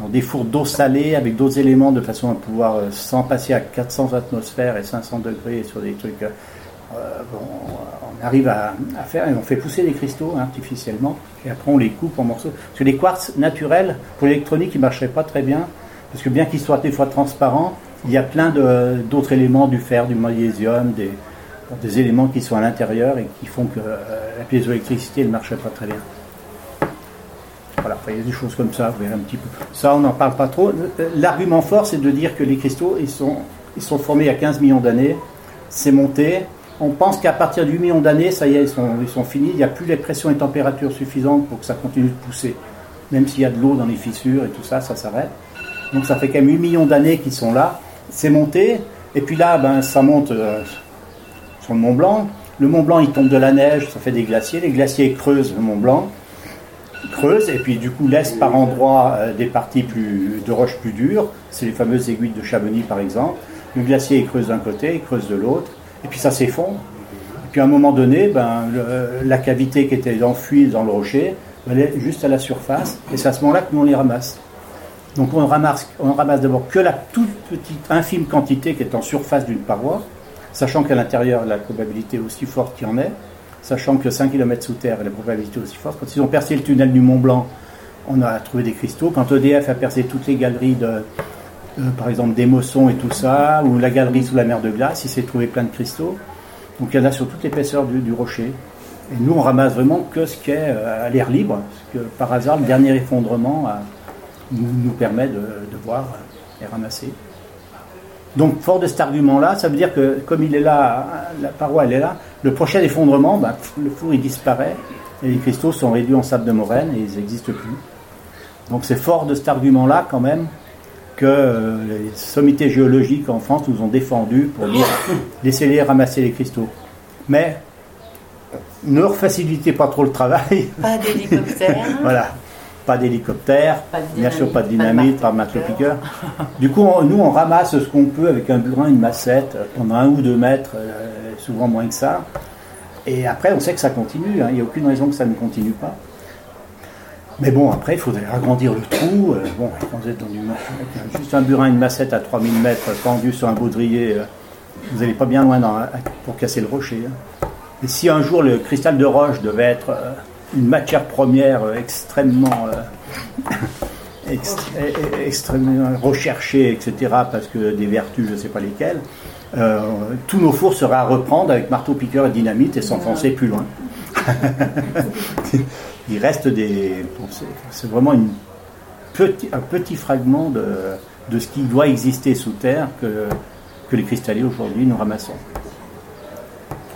dans des fours d'eau salée avec d'autres éléments de façon à pouvoir, euh, sans passer à 400 atmosphères et 500 degrés sur des trucs, euh, on arrive à, faire et on fait pousser des cristaux artificiellement et après on les coupe en morceaux. Parce que les quartz naturels, pour l'électronique, ils marcheraient pas très bien, parce que bien qu'ils soient des fois transparents, il y a plein d'autres éléments, du fer, du magnésium, des, des éléments qui sont à l'intérieur et qui font que euh, la piézoélectricité ne marche pas très bien. Voilà, il y a des choses comme ça, vous verrez un petit peu. Ça, on n'en parle pas trop. L'argument fort, c'est de dire que les cristaux, ils sont, ils sont formés il y a 15 millions d'années, c'est monté. On pense qu'à partir du million d'années, ça y est, ils sont, ils sont finis. Il n'y a plus les pressions et températures suffisantes pour que ça continue de pousser. Même s'il y a de l'eau dans les fissures et tout ça, ça s'arrête. Donc ça fait quand même 8 millions d'années qu'ils sont là. C'est monté. Et puis là, ben, ça monte. Euh, sur le Mont Blanc. Le Mont Blanc, il tombe de la neige, ça fait des glaciers. Les glaciers creusent le Mont Blanc, creuse et puis du coup laisse par endroits euh, des parties plus, de roches plus dures. C'est les fameuses aiguilles de Chamonix par exemple. Le glacier creuse d'un côté, il creuse de l'autre, et puis ça s'effondre. Et puis à un moment donné, ben, la cavité qui était enfouie dans le rocher, elle est juste à la surface, et c'est à ce moment-là que nous les ramasse. Donc on ramasse, on ramasse d'abord que la toute petite, infime quantité qui est en surface d'une paroi, sachant qu'à l'intérieur la probabilité est aussi forte qu'il y en ait, sachant que 5 km sous terre la probabilité est aussi forte. Quand ils ont percé le tunnel du Mont Blanc, on a trouvé des cristaux. Quand EDF a percé toutes les galeries de, euh, par exemple des Mossons et tout ça, ou la galerie sous la mer de glace, il s'est trouvé plein de cristaux. Donc il y en a sur toute l'épaisseur du, rocher. Et nous, on ramasse vraiment que ce qui est euh, à l'air libre, parce que par hasard, le dernier effondrement nous, permet de, voir et ramasser. Donc, fort de cet argument-là, ça veut dire que comme il est là, la paroi elle est là, le prochain effondrement, ben, le four il disparaît et les cristaux sont réduits en sable de moraine et ils n'existent plus. Donc, c'est fort de cet argument-là quand même que euh, les sommités géologiques en France nous ont défendu pour dire *coughs* laissez-les ramasser les cristaux. Mais ne leur facilitez pas trop le travail. Pas d'hélicoptère. *laughs* voilà. Pas d'hélicoptère, bien sûr pas de dynamite, pas de. Du coup, nous, on ramasse ce qu'on peut avec un burin, une massette, pendant un ou deux mètres, euh, souvent moins que ça. Et après, on sait que ça continue. Hein. Il n'y a aucune raison que ça ne continue pas. Mais bon, après, il faudrait agrandir le trou. Euh, bon, quand vous êtes dans *laughs* juste un burin, une massette à 3000 mètres pendu sur un baudrier, euh, vous n'allez pas bien loin pour casser le rocher. Hein. Et si un jour le cristal de roche devait être une matière première extrêmement, *laughs* extrêmement recherchée, etc., parce que des vertus, je ne sais pas lesquelles, tous nos fours seraient à reprendre avec marteau-piqueur et dynamite et s'enfoncer plus loin. *laughs* il reste des. c'est vraiment une petit, un petit fragment de, de, ce qui doit exister sous terre que, que les cristalliers aujourd'hui nous ramassons.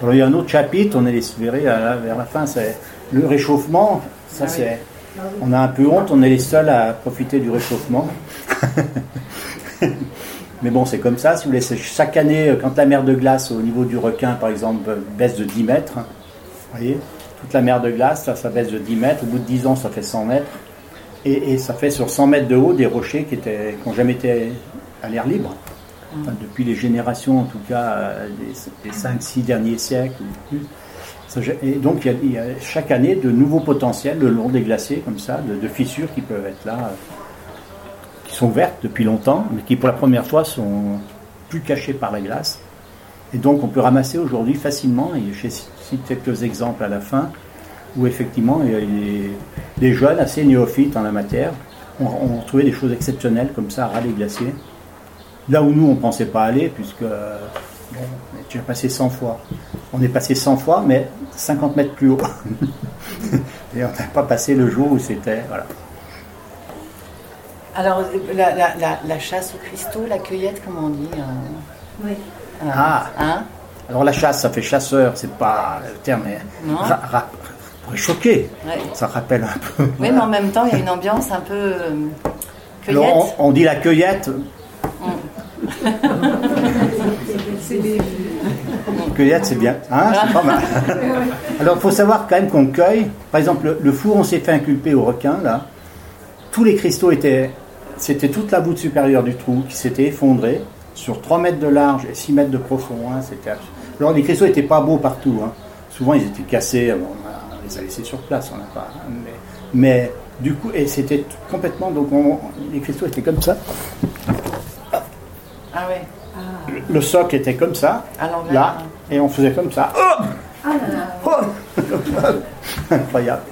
Alors, il y a un autre chapitre, on est verrez vers la fin, c'est le réchauffement. Ça, ah c'est. On a un peu honte, on est les seuls à profiter du réchauffement. *laughs* Mais bon, c'est comme ça. Si vous voulez, chaque année, quand la mer de glace au niveau du requin, par exemple, baisse de 10 mètres, vous voyez, toute la mer de glace, ça, ça baisse de 10 mètres. Au bout de 10 ans, ça fait 100 mètres. Et, ça fait sur 100 mètres de haut des rochers qui n'ont jamais été à l'air libre. depuis les générations, en tout cas, des, 5-6 derniers siècles Et donc, il y, a, chaque année de nouveaux potentiels le long des glaciers, comme ça, de, fissures qui peuvent être là, qui sont ouvertes depuis longtemps, mais qui pour la première fois sont plus cachées par la glace. Et donc, on peut ramasser aujourd'hui facilement, et je cite quelques exemples à la fin, où effectivement, les, jeunes assez néophytes en la matière ont, trouvé des choses exceptionnelles comme ça à ras les glaciers. Là où nous, on ne pensait pas aller, puisque tu as passé 100 fois. On est passé 100 fois, mais 50 mètres plus haut. *laughs* Et on n'a pas passé le jour où c'était. Voilà. Alors, la, chasse aux cristaux, la cueillette, comment on dit euh, Oui. ah, hein alors la chasse, ça fait chasseur, c'est pas le terme, mais pourrait choquer. Ça rappelle un peu. Oui, mais en même temps, il y a une ambiance un peu euh, cueillette. on, dit la cueillette. Mm. C'est bien. Hein, c'est pas mal. Alors, il faut savoir quand même qu'on cueille. Par exemple, le, four, on s'est fait inculper au requin, là. Tous les cristaux étaient. C'était toute la voûte supérieure du trou qui s'était effondrée sur 3 mètres de large et 6 mètres de profond. Hein, alors les cristaux n'étaient pas beaux partout. Hein. Souvent ils étaient cassés, on, les a laissés sur place, on n'a pas. Mais, du coup, et c'était complètement. Donc les cristaux étaient comme ça. Ah ouais. Le, socle était comme ça, là, et on faisait comme ça. Oh ah *laughs* oh Incroyable.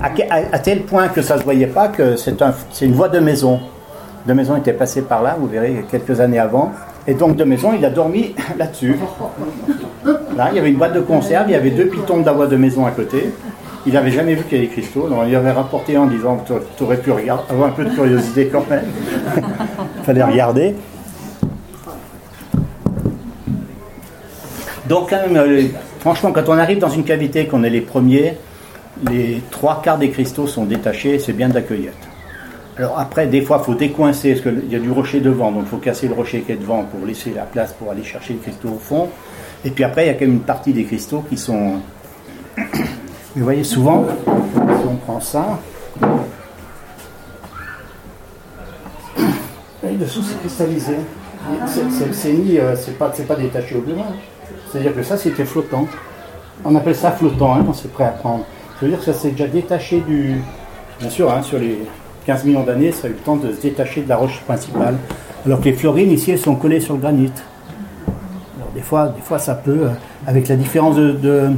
À, tel point que ça ne se voyait pas que c'est un, une voie de maison. De maison était passée par là, vous verrez, quelques années avant. Et donc de maison, il a dormi *laughs* là-dessus. Là, il y avait une boîte de conserve, il y avait deux pitons d'avoine de maison à côté. Il n'avait jamais vu qu'il y avait des cristaux, donc il avait rapporté en disant Tu aurais pu regarder, avoir un peu de curiosité quand même. il *laughs* fallait regarder. Donc, euh, franchement, quand on arrive dans une cavité, qu'on est les premiers, les trois quarts des cristaux sont détachés, c'est bien de la cueillette. Alors après, des fois, il faut décoincer, parce qu'il y a du rocher devant, donc il faut casser le rocher qui est devant pour laisser la place pour aller chercher les cristaux au fond. Et puis après, il y a quand même une partie des cristaux qui sont... *coughs* Vous voyez, souvent, on prend ça. *coughs* Et dessous, c'est cristallisé. C'est ni, euh, c'est pas, pas détaché au besoin. C'est-à-dire que ça, c'était flottant. On appelle ça flottant hein, quand c'est prêt à prendre. Ça veut dire que ça s'est déjà détaché du. Bien sûr, hein, sur les 15 millions d'années, ça a eu le temps de se détacher de la roche principale. Alors que les fluorines, ici, elles sont collées sur le granit. Alors, des fois, des fois ça peut, euh, avec la différence de,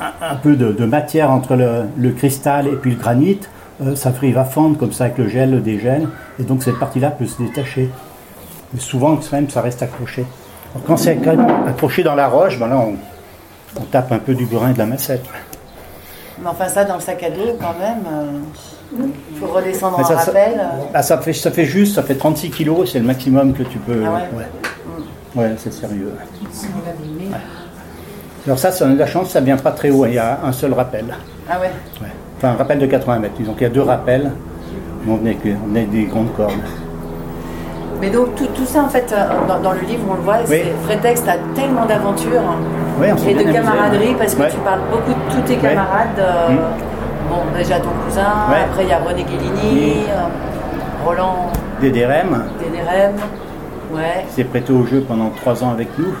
un, peu de, matière entre le, cristal et puis le granit, euh, ça il va fondre comme ça avec le gel, le dégel, et donc cette partie-là peut se détacher. Mais souvent, quand même, ça reste accroché. Alors, quand c'est accroché dans la roche, ben là, on, on tape un peu du grain et de la massette. Mais enfin, ça, dans le sac à dos, quand même, il faut redescendre en ça, ça- rappel. euh. Ah, ça, fait, ça fait juste, ça fait 36 kilos, c'est le maximum que tu peux. Ah ouais ouais. Ouais, c'est sérieux. Ouais. Alors ça, ça on a de la chance, ça vient pas très haut, il y a un seul rappel. Ah ouais. Ouais. Enfin, un rappel de 80 mètres. Disons qu'il y a deux rappels, mais on venait, que- on venait des grandes cordes. Mais donc, tout, tout ça, en fait, euh, dans, dans le livre, on le voit, Oui. c'est Frétex, t'as tellement d'aventures et de amusé, camaraderie, parce que Ouais. tu parles beaucoup de tous tes Ouais. camarades. euh, Mm. Bon, déjà ton cousin, Ouais. après il y a René Guélini, euh, Roland Des DRM, Dédérem, ouais, s'est prêté au jeu pendant trois ans avec nous.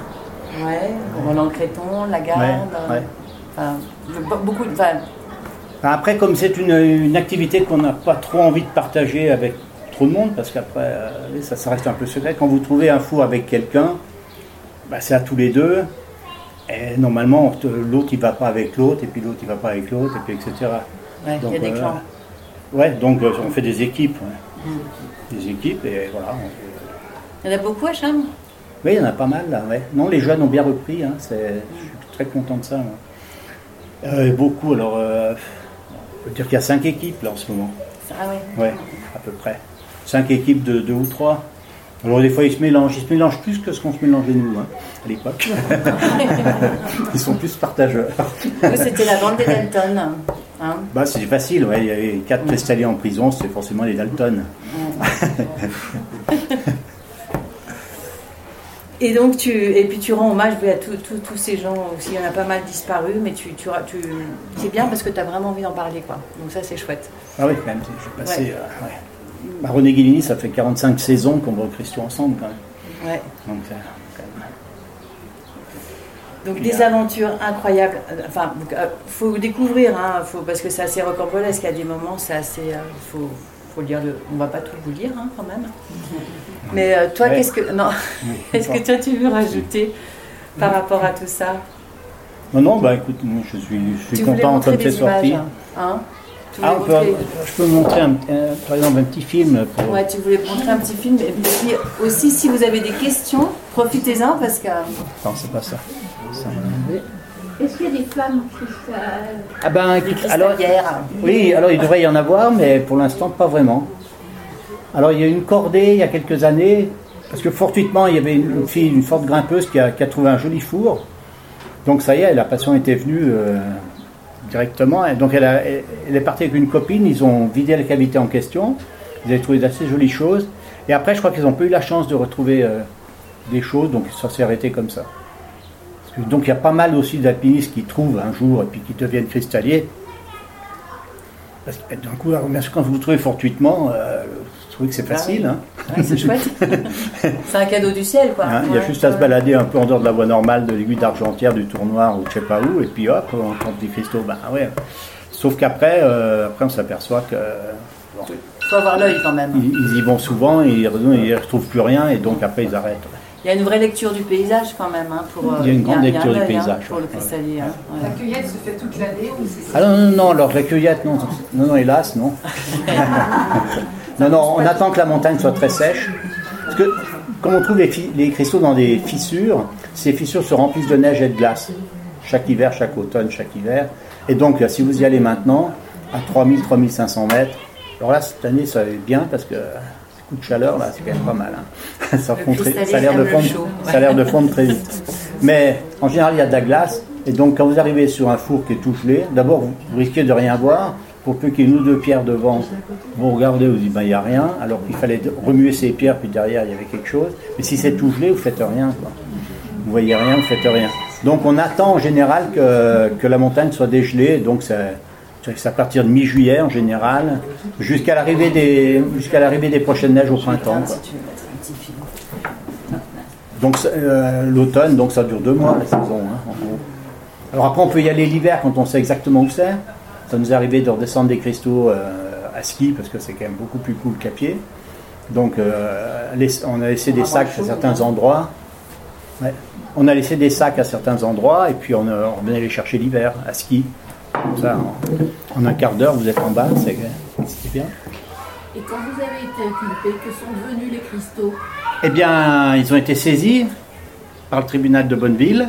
ouais, Roland Créton, Lagarde. Enfin, beaucoup de. Enfin, Après, comme c'est une, une activité qu'on n'a pas trop envie de partager avec trop de monde, parce qu'après, euh, ça, ça reste un peu secret. Quand vous trouvez un four avec quelqu'un, bah, c'est à tous les deux. Et normalement, l'autre il va pas avec l'autre, et puis l'autre il va pas avec l'autre, et puis etc. ouais, y a Donc, des euh. Ouais, donc euh, on fait des équipes. ouais. Des équipes, et voilà. Il y en a beaucoup à Cham? Oui, il y en a pas mal là. Ouais. Non, les jeunes ont bien repris. Hein, c'est- je suis très content de ça. moi. Euh, beaucoup, alors. euh, on peut dire qu'il y a cinq équipes là en ce moment. Ah ouais. Ouais, à peu près. Cinq équipes de deux ou trois. Alors des fois ils se mélangent, ils se mélangent plus que ce qu'on se mélangeait nous hein, à l'époque. *laughs* ils sont plus partageurs. C'était la bande des Dalton. Hein Bah c'est facile, ouais. il y avait quatre cristalliers en prison, c'était forcément les Dalton. Et donc tu et puis tu rends hommage à tous ces gens aussi. Il y en a pas mal disparus, mais tu, tu, tu c'est bien parce que tu as vraiment envie d'en parler quoi. Donc ça c'est chouette. Ah oui, quand même, j'ai passé. Ouais. euh, ouais. Bah, René Guilini, ça fait 45 saisons qu'on va au Christian ensemble quand même. Ouais. Donc, euh, quand même. Donc Puis, des aventures incroyables. Enfin, euh, faut découvrir, hein, faut, parce que c'est assez rocambolesque. À des moments, c'est assez. euh, faut, faut lire le. On va pas tout vous lire hein, quand même. *laughs* Mais euh, toi, Ouais. qu'est-ce que non *laughs* Est-ce que toi tu veux rajouter par rapport à tout ça? Non, non, bah écoute, moi, je suis, je suis Tu voulais content comme c'est sorti. hein? Ah, on peut- montrer- je peux montrer un- un- par exemple un petit film pour. Ouais, tu voulais montrer un petit film. Et puis aussi, si vous avez des questions, profitez-en parce que. Attends, c'est pas ça. Est-ce qu'il y a des femmes qui ça... Ah ben, écoute, alors, oui, alors il devrait y en avoir, mais pour l'instant pas vraiment. Alors il y a une cordée il y a quelques années, parce que fortuitement il y avait une fille, une forte grimpeuse qui a, qui a trouvé un joli four. Donc ça y est, la passion était venue euh, directement. Et donc elle, a- elle- elle est partie avec une copine, ils ont vidé la cavité en question, ils avaient trouvé d'assez jolies choses. Et après je crois qu'ils n'ont pas eu la chance de retrouver euh, des choses, donc ça s'est arrêté comme ça. Que- Donc il y a pas mal aussi d'alpinistes qui trouvent un jour et puis qui deviennent cristalliers. Parce que d'un coup, alors, bien sûr, quand vous le trouvez fortuitement, euh, vous trouvez que c'est Ah facile. hein. Ouais, c'est *laughs* chouette. c'est un cadeau du ciel, quoi. Hein, il y a juste à se balader un peu en dehors de la voie normale de l'aiguille d'Argentière, du tour noir ou je sais pas où, et puis hop, on compte des cristaux. Ben ouais. Sauf qu'après, euh, après on s'aperçoit que bon, Faut avoir l'œil quand même. ils, ils y vont souvent et ils ne retrouvent plus rien, et donc après ils arrêtent. Il y a une vraie lecture du paysage quand même. Hein, pour, euh, Il y a une grande lecture du hein, paysage, pour le ouais. cristallier. hein, La cueillette se fait toute l'année ou c'est Ah non, non, non, alors la cueillette, non, non, non, hélas, non. *laughs* non, non, on attend que la montagne soit très sèche. Parce que, comme on trouve les, cristaux dans des fissures, ces fissures se remplissent de neige et de glace. Chaque hiver, chaque automne, chaque hiver. Et donc, euh, si vous y allez maintenant, à 3000, 3500 mètres, alors là, cette année, ça va être bien parce que ce coup de chaleur, là, c'est quand même pas mal. hein. *laughs* Ça, très- a l'air de fondre, chaud. ça a l'air de *laughs* fondre très vite. Mais en général, il y a de la glace. Et donc, quand vous arrivez sur un four qui est tout gelé, d'abord, vous risquez de rien voir. Pour peu qu'il y ait une deux pierres devant, vous regardez, vous dites, ben, il n'y a rien. Alors qu'il fallait remuer ces pierres, puis derrière, il y avait quelque chose. Mais si c'est tout gelé, vous faites rien. Quoi. Vous voyez rien, vous faites rien. Donc, on attend en général que, que la montagne soit dégelée. Donc, C'est à partir de mi-juillet en général, jusqu'à l'arrivée des, des prochaines neiges au printemps. Donc euh, l'automne, donc ça dure deux mois la saison. hein. Alors après, on peut y aller l'hiver quand on sait exactement où c'est. Ça nous est arrivé de redescendre des cristaux euh, à ski parce que c'est quand même beaucoup plus cool qu'à pied. Donc euh, on a laissé des sacs à certains endroits. Ouais. On a laissé des sacs à certains endroits et puis on, on venait les chercher l'hiver à ski. Comme ça, en, en un quart d'heure, vous êtes en bas, c'est c'est bien. Et quand vous avez été inculpé, que sont devenus les cristaux? Eh bien, ils ont été saisis par le tribunal de Bonneville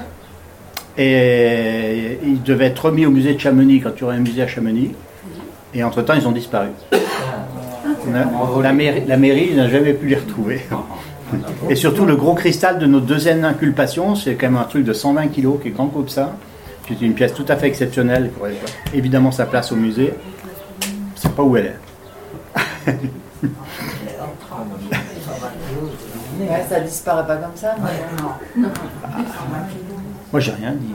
et ils devaient être remis au musée de Chamonix quand il y aurait un musée à Chamonix. Et entre-temps, ils ont disparu. On a- la, mairie, la mairie n'a jamais pu les retrouver. Et surtout, le gros cristal de notre deuxième inculpation, c'est quand même un truc de 120 kg qui est grand comme ça. C'est une pièce tout à fait exceptionnelle qui aurait évidemment sa place au musée. Je ne sais pas où elle est. Ouais, ça disparaît pas comme ça. mais bon. Moi, j'ai rien dit.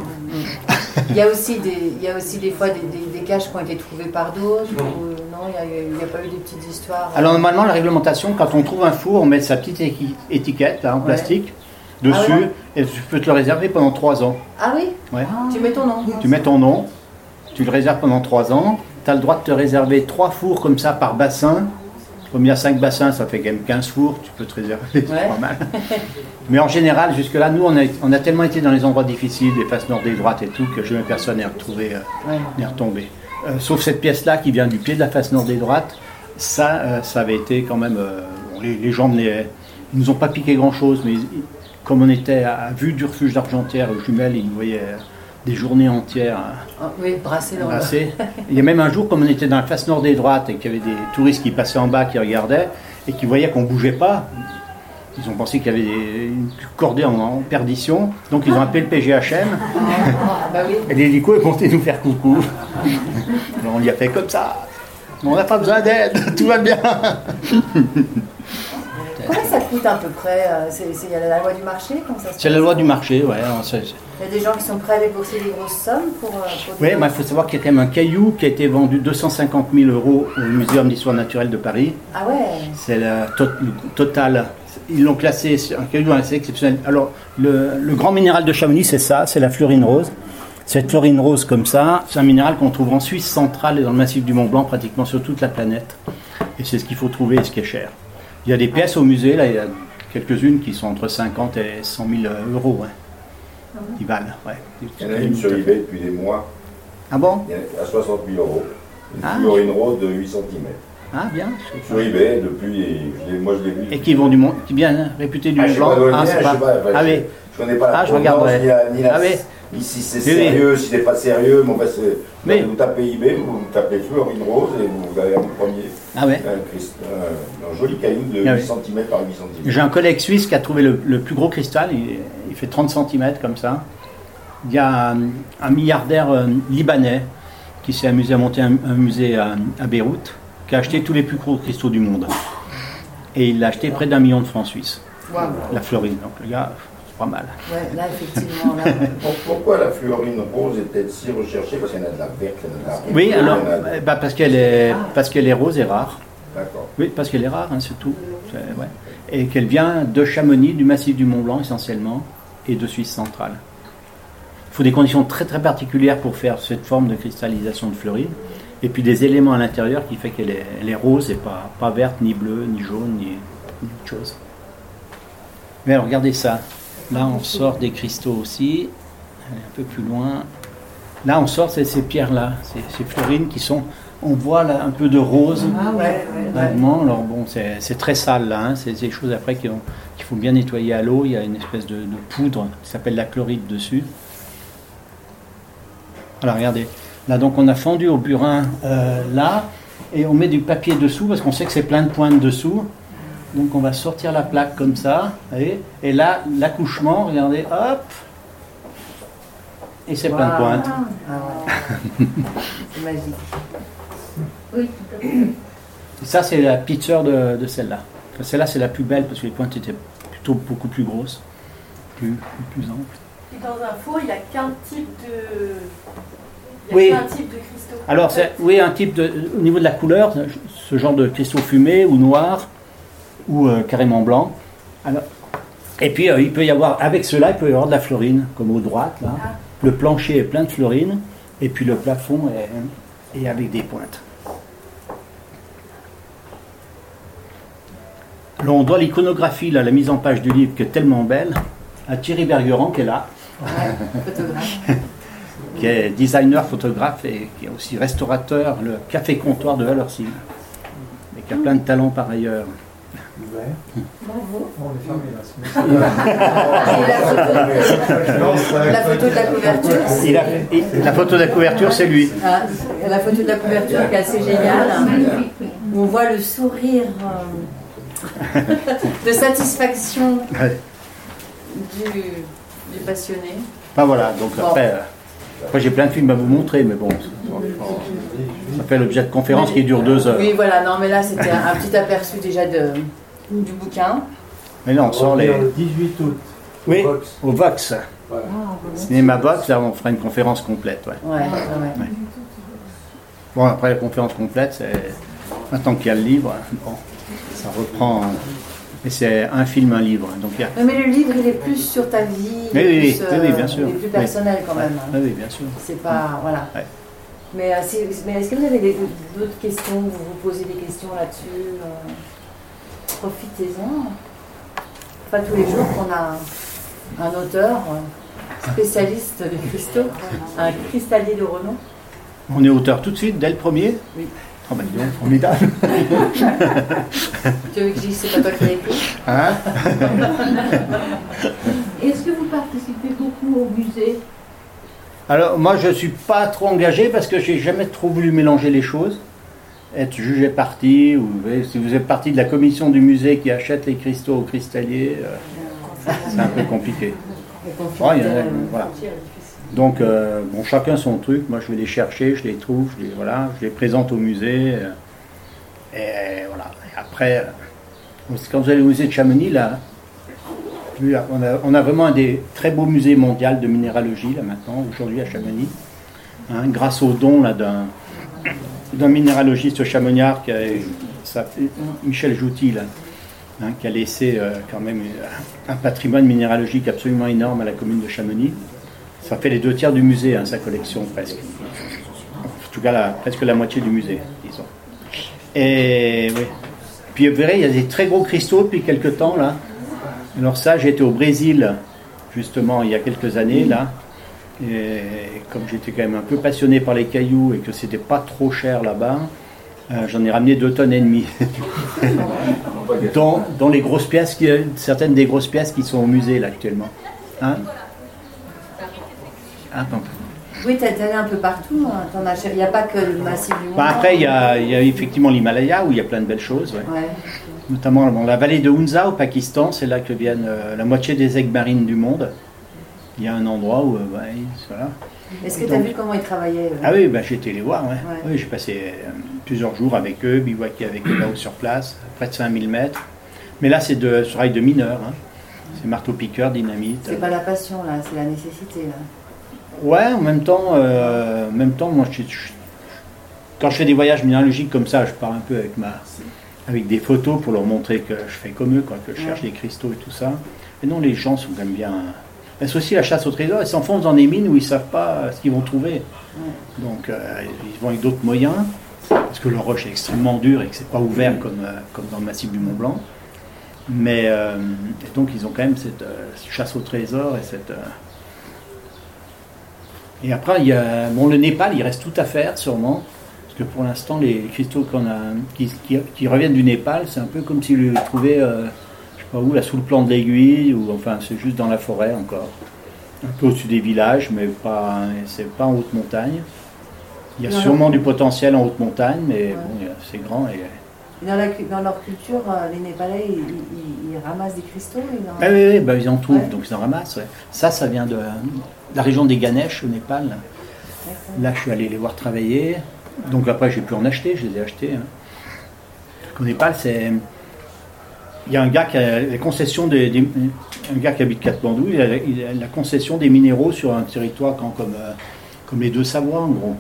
Il y a aussi des, il y a aussi des fois des, des, des caches qui ont été trouvées par d'autres. ou, non, il n'y a, il y a pas eu des petites histoires. Alors normalement, la réglementation, quand on trouve un four, on met sa petite étiquette là, en Ouais. plastique dessus, Ah ouais et tu peux te le réserver pendant 3 ans. Ah oui Ouais. Tu mets ton nom Tu mets ton nom, tu le réserves pendant 3 ans, tu as le droit de te réserver 3 fours comme ça par bassin. Comme il y a 5 bassins, ça fait quand même 15 fours, tu peux te réserver, c'est Ouais. pas mal. *laughs* Mais en général, jusque-là, nous, on a, on a tellement été dans les endroits difficiles, les faces nord et droite et tout, que jamais personne n'est retrouvé, euh, n'est retombé. Euh, sauf cette pièce-là qui vient du pied de la face nord et droite, ça, euh, ça avait été quand même. bon, les, les gens ne les- ils nous ont pas piqué grand-chose, mais ils- comme on était à vue du refuge d'Argentière aux jumelles, ils nous voyaient des journées entières. Ah, Oui, brasser dans *laughs* le. Il y a même un jour, comme on était dans la face nord des droites et qu'il y avait des touristes qui passaient en bas, qui regardaient et qui voyaient qu'on bougeait pas, ils ont pensé qu'il y avait des- une cordée en, en perdition. Donc ils ont appelé le PGHM Ah, bah et l'hélico est monté nous faire coucou. On y a fait comme ça. On n'a pas besoin d'aide, tout va bien. *laughs* Combien ça coûte à peu près euh, C'est c'est- il y a la loi du marché ça C'est la loi du marché, ouais. c'est- c'est- Il y a des gens qui sont prêts à débourser des grosses sommes pour. euh, pour Oui, il faut savoir qu'il y a quand même un caillou qui a été vendu 250 000 euros au Muséum d'histoire naturelle de Paris. Ah ouais C'est le, to- le total. Ils l'ont classé sur un caillou assez exceptionnel. Alors, le, le grand minéral de Chamonix, c'est ça, c'est la fluorine rose. Cette fluorine rose comme ça, c'est un minéral qu'on trouve en Suisse centrale et dans le massif du Mont Blanc, pratiquement sur toute la planète. Et c'est ce qu'il faut trouver et ce qui est cher. Il y a des pièces au musée, là, il y a quelques-unes qui sont entre 50 et 100 000 euros, ouais. Qui valent, ouais. Il y en a une sur eBay depuis des mois, Ah bon? Il y en a à 60 000 euros. Une Ah. fluorine rose de 8 cm. Ah, bien. Sur eBay, depuis, je moi je l'ai vu. Et qui vont du Mont, qui bien réputé du Ah, je Ah, je pas- sais pas, enfin, Ah je- oui. Je connais pas la Ah, je regarderai. ni la, ni la- Ah oui. Ni si c'est Oui, oui. sérieux, si c'est pas sérieux, c'est- Mais- vous tapez eBay, vous tapez fluorine rose et vous avez un premier, Ah ouais. un, crist- un- un joli caillou de Ah 8 oui. cm par 8 cm. J'ai un collègue suisse qui a trouvé le, le plus gros cristal, il, il fait 30 cm comme ça. Il y a un, un milliardaire euh, libanais qui s'est amusé à monter un, un musée à, à Beyrouth, qui a acheté tous les plus gros cristaux du monde. Et il l'a acheté près d'un million de francs suisses, la fluorine. Donc le gars, pas mal. Ouais, là, effectivement. Là, *laughs* Pour- Pourquoi la fluorine rose est-elle si recherchée? Parce qu'il y en a de la verte, il y en a de la rouge, Oui, alors, de- bah, parce qu'elle est, parce qu'elle est rose et rare. D'accord. Oui, parce qu'elle est rare, hein, c'est tout. Ouais. Et qu'elle vient de Chamonix, du massif du Mont Blanc essentiellement, et de Suisse centrale. Il faut des conditions très très particulières pour faire cette forme de cristallisation de fluorine. Et puis des éléments à l'intérieur qui fait qu'elle est, elle est rose et pas, pas verte, ni bleue, ni jaune, ni, ni autre chose. Mais alors, regardez ça. Là, on sort des cristaux aussi. Allez, un peu plus loin. Là, on sort ces, ces pierres-là, ces, ces fluorines qui sont. On voit là un peu de rose. Ah ouais, ouais, alors bon, c'est très sale là, hein. c'est des choses après qu'il faut bien nettoyer à l'eau. Il y a une espèce de, de poudre qui s'appelle la chloride dessus. Alors regardez, là donc on a fendu au burin euh, là et on met du papier dessous parce qu'on sait que c'est plein de pointes dessous. Donc on va sortir la plaque comme ça, voyez, et là l'accouchement, regardez, hop, et c'est plein de pointes. Ah. *laughs* C'est magique. Oui, tout à fait. Et ça, c'est la petite sœur de, de celle-là. Enfin, celle-là, c'est la plus belle parce que les pointes étaient plutôt beaucoup plus grosses, plus, plus amples. Et dans un four, il n'y a qu'un type de. Il y a Oui. qu'un type de cristaux. Alors, c'est, oui, un type de, au niveau de la couleur, ce genre de cristaux fumés ou noirs ou euh, carrément blancs. Alors, et puis, euh, il peut y avoir, avec cela, il peut y avoir de la fluorine, comme au droite, là. Le plancher est plein de fluorine, et puis le plafond est, est avec des pointes. Alors, on doit l'iconographie, la mise en page du livre, qui est tellement belle, à Thierry Bergerand, qui est là, Ouais, photographe. *laughs* qui est designer, photographe et qui est aussi restaurateur, le café comptoir de Valorcine, et qui a plein de talents par ailleurs. Bravo. *laughs* La photo de la couverture, Il a il- la photo de la couverture, c'est lui. Ah, la photo de la couverture qui est assez géniale, on voit le sourire euh, de satisfaction du, du passionné. Enfin voilà, donc Bon. après, euh, après j'ai plein de films à vous montrer, mais bon, ça fait l'objet de conférences qui durent deux heures. Oui, voilà, non, mais là c'était un petit aperçu déjà de, du bouquin. Mais là, on sort les. Le 18 août. Oui, Vox. au Vox. Voilà. Cinéma Vox, là, on fera une conférence complète. ouais. Ouais, ouais, ouais. Bon, après la conférence complète, c'est maintenant qu'il y a le livre, bon, ça reprend. Mais c'est un film, un livre. Donc il y a. Non, mais le livre, il est plus sur ta vie, il Oui, est oui, plus, euh, oui, oui, bien sûr. il est plus Oui. personnel quand même. Ah oui, bien sûr. C'est pas. Voilà. Mais, euh, si- mais est-ce que vous avez des- d'autres questions Vous vous posez des questions là-dessus euh, Profitez-en. Pas tous les jours qu'on a un auteur euh, spécialiste des cristaux, un cristallier de renom. On est auteur tout de suite, dès le premier Oui. Oh ben dis donc, formidable. Tu veux que je dise c'est pas toi qui Hein Est-ce que vous participez beaucoup au musée? Alors moi je suis pas trop engagé parce que j'ai jamais trop voulu mélanger les choses. Être jugé parti, ou si vous êtes partie de la commission du musée qui achète les cristaux au cristallier, euh, c'est un peu compliqué. Il y en a- voilà. Donc euh, bon, chacun son truc. Moi je vais les chercher, je les trouve, je les, voilà, je les présente au musée. euh, et voilà. Et après, quand vous allez au musée de Chamonix, là, on a, on a vraiment un des très beaux musées mondiaux de minéralogie là maintenant, aujourd'hui à Chamonix, Hein, grâce au don là d'un d'un minéralogiste chamonniard qui a, Michel Jouty là, hein, qui a laissé euh, quand même euh, un patrimoine minéralogique absolument énorme à la commune de Chamonix. Ça fait les deux tiers du musée, hein, sa collection presque. En tout cas, presque la moitié du musée, disons. Et. Puis vous verrez, il y a des très gros cristaux depuis quelques temps là. Alors ça, été au Brésil justement il y a quelques années là. Et comme j'étais quand même un peu passionné par les cailloux et que c'était pas trop cher là-bas, euh, j'en ai ramené deux tonnes et demie. *laughs* dont les grosses pièces, qui, certaines des grosses pièces qui sont au musée là actuellement. Hein Ah. Oui, t'es allé un peu partout. hein. Il n'y a pas que le massif du Bah, après, il y, a, il y a effectivement l'Himalaya où il y a plein de belles choses. ouais. Ouais. Notamment bon, la vallée de Hunza au Pakistan, c'est là que viennent euh, la moitié des aigues marines du monde. Il y a un endroit où, euh, ouais, voilà. Est-ce que tu as vu comment ils travaillaient euh? Ah oui, bah, j'ai été les voir, ouais. Ouais. Oui, j'ai passé euh, plusieurs jours avec eux, bivouaqué avec eux là-haut sur place, près de 5000 mètres. Mais là, c'est de travail de mineurs. hein. C'est marteau-piqueur, dynamite. C'est pas la passion là, c'est la nécessité là. Ouais, en même temps, euh, en même temps moi, je, je- quand je fais des voyages minéralogiques comme ça, je pars un peu avec, ma, avec des photos pour leur montrer que je fais comme eux, quoi, que je cherche des cristaux et tout ça. Et non, les gens sont quand même bien. Aussi la chasse au trésor, ils s'enfoncent dans des mines où ils ne savent pas euh, ce qu'ils vont trouver. Donc, euh, ils vont avec d'autres moyens, parce que le roche est extrêmement dur et que c'est pas ouvert comme, euh, comme dans le massif du Mont Blanc. Mais euh, donc, ils ont quand même cette chasse au trésor et cette. et après, il y a, bon, le Népal, il reste tout à faire, sûrement. Parce que pour l'instant, les cristaux qu'on a, qui, qui- qui reviennent du Népal, c'est un peu comme si les trouvaient, où, là, sous le plan de l'aiguille, ou enfin, c'est juste dans la forêt encore. Un peu au-dessus des villages, mais pas, c'est pas en haute montagne. Il y a sûrement du potentiel en haute montagne, mais bon, c'est grand. Et, Dans, la cu- dans leur culture, euh, les Népalais, ils, ils- ils ramassent des cristaux ils en- Ah oui, oui, bah, ils en trouvent, Ouais. donc ils en ramassent. ouais. Ça, ça vient de, la région des Ganesh au Népal. Là, je suis allé les voir travailler. Donc après, j'ai pu en acheter, je les ai achetés. Hein. Au Népal, c'est. Il y a un gars qui a la concession des, des- un gars qui habite Katmandou, il a, il a la concession des minéraux sur un territoire quand- comme, euh, comme les deux Savoies, en gros.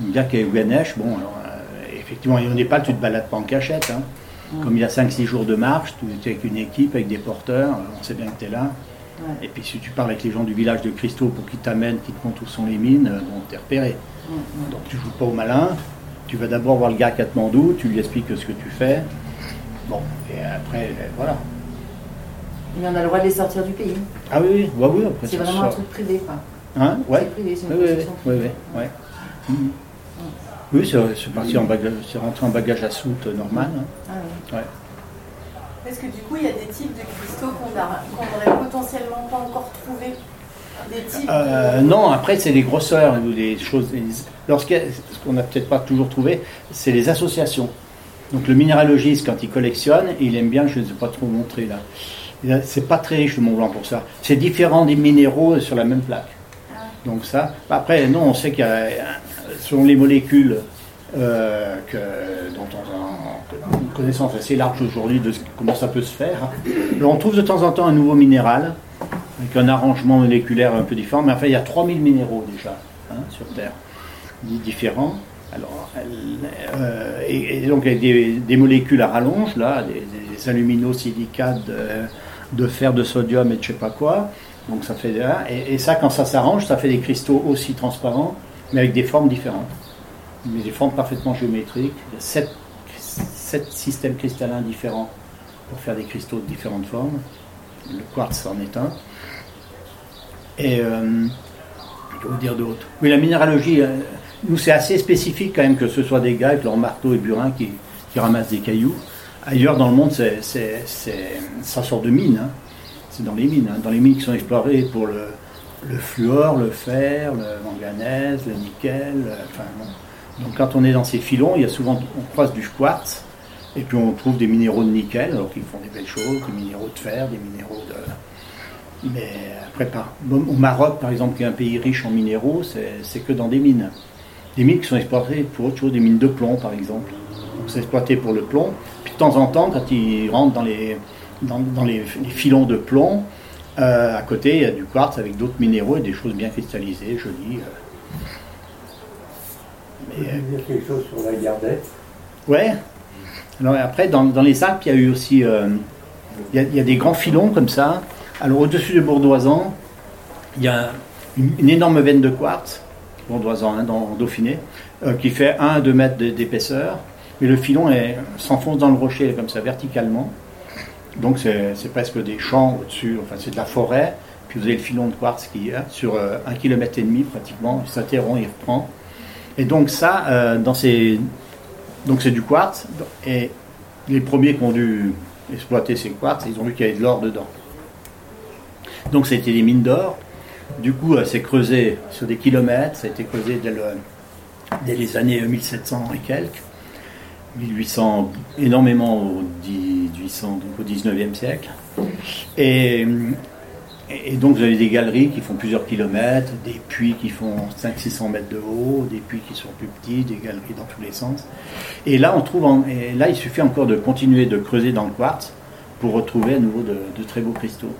Bien qu'il y ait Ganesh, bon, alors, euh, effectivement, au Népal, tu te balades pas en cachette. hein. Comme il y a 5-6 jours de marche, tu es avec une équipe, avec des porteurs, euh, on sait bien que tu es là. Ouais. Et puis si tu parles avec les gens du village de Christo pour qu'ils t'amènent, qu'ils te montrent où sont les mines, euh, bon, t'es repéré. Donc tu joues pas au malin, tu vas d'abord voir le gars à Katmandou, tu lui expliques ce que tu fais. Bon, et après, euh, voilà. Et on a le droit de les sortir du pays. Ah oui, oui, bah oui, après C'est vraiment sort. un truc privé, quoi. Hein Ouais. C'est privé, c'est une Oui, oui, oui, oui, oui, ouais. Mhm. Oui, c'est parti en bagage, c'est rentré en bagage à soute normal. hein. Ah oui. Ouais. Est-ce que du coup, il y a des types de cristaux qu'on n'aurait potentiellement pas encore trouvés? Des types Euh, non, après c'est les grosseurs ou des choses. Lorsqu'il y a- ce qu'on n'a peut-être pas toujours trouvé, c'est les associations. Donc le minéralogiste, quand il collectionne, il aime bien, je ne sais pas trop montrer là. C'est pas très riche le Mont Blanc pour ça. C'est différent des minéraux sur la même plaque. Donc ça. Après, non, on sait qu'il y a, selon les molécules euh, que, dont on a une connaissance assez large aujourd'hui de comment ça peut se faire. Alors, on trouve de temps en temps un nouveau minéral avec un arrangement moléculaire un peu différent, mais enfin il y a 3000 minéraux déjà hein, sur Terre, différents. Alors, euh, et, donc avec des, molécules à rallonge, là, des, des aluminosilicates de, fer, de sodium et de je sais pas quoi. Donc ça fait hein, et, et ça quand ça s'arrange, ça fait des cristaux aussi transparents, mais avec des formes différentes, mais des formes parfaitement géométriques. Il y a sept, systèmes cristallins différents pour faire des cristaux de différentes formes. Le quartz en est un. Et euh, que vous dire d'autre? Oui, la minéralogie, euh, nous c'est assez spécifique quand même que ce soit des gars avec leur marteau et burin qui, ramassent des cailloux. Ailleurs dans le monde, c'est, ça sort de mines. hein. C'est dans les mines. hein. Dans les mines qui sont explorées pour le, fluor, le fer, le manganèse, le nickel. euh. Donc quand on est dans ces filons, il y a souvent, on croise du quartz. Et puis on trouve des minéraux de nickel, alors qu'ils font des belles choses, des minéraux de fer, des minéraux de, mais après, au Maroc, par exemple, qui est un pays riche en minéraux, c'est que dans des mines. Des mines qui sont exploitées pour autre chose, des mines de plomb, par exemple. Donc c'est exploité pour le plomb. Puis de temps en temps, quand ils rentrent dans les, dans, dans les, les filons de plomb, euh, à côté, il y a du quartz avec d'autres minéraux et des choses bien cristallisées, jolies. euh. Mais, Il y a quelque chose sur la gardette? Ouais. Alors après, dans, dans les Alpes, il y a eu aussi, euh, il, y a, il y a des grands filons comme ça. Alors au-dessus de Bourdoisan, il y a une, une énorme veine de quartz, Bourdoisan, hein, dans Dauphiné, euh, qui fait 1 à 2 mètres d'épaisseur. Mais le filon s'enfonce dans le rocher comme ça, verticalement. Donc c'est c'est presque des champs au-dessus, enfin c'est de la forêt. Puis vous avez le filon de quartz qui est sur euh, un kilomètre et demi pratiquement, il s'interrompt, il reprend. Et donc ça, euh, dans ces donc c'est du quartz. Et les premiers qui ont dû exploiter ces quartz, ils ont vu qu'il y avait de l'or dedans. Donc c'était des mines d'or. Du coup, euh, c'est creusé sur des kilomètres. Ça a été creusé dès, le- dès les années 1700 et quelques. 1800, énormément au 1800, donc au 19e siècle. Et, donc vous avez des galeries qui font plusieurs kilomètres, des puits qui font 500-600 mètres de haut, des puits qui sont plus petits, des galeries dans tous les sens. Et là, on trouve, il suffit encore de continuer de creuser dans le quartz pour retrouver à nouveau de très beaux cristaux.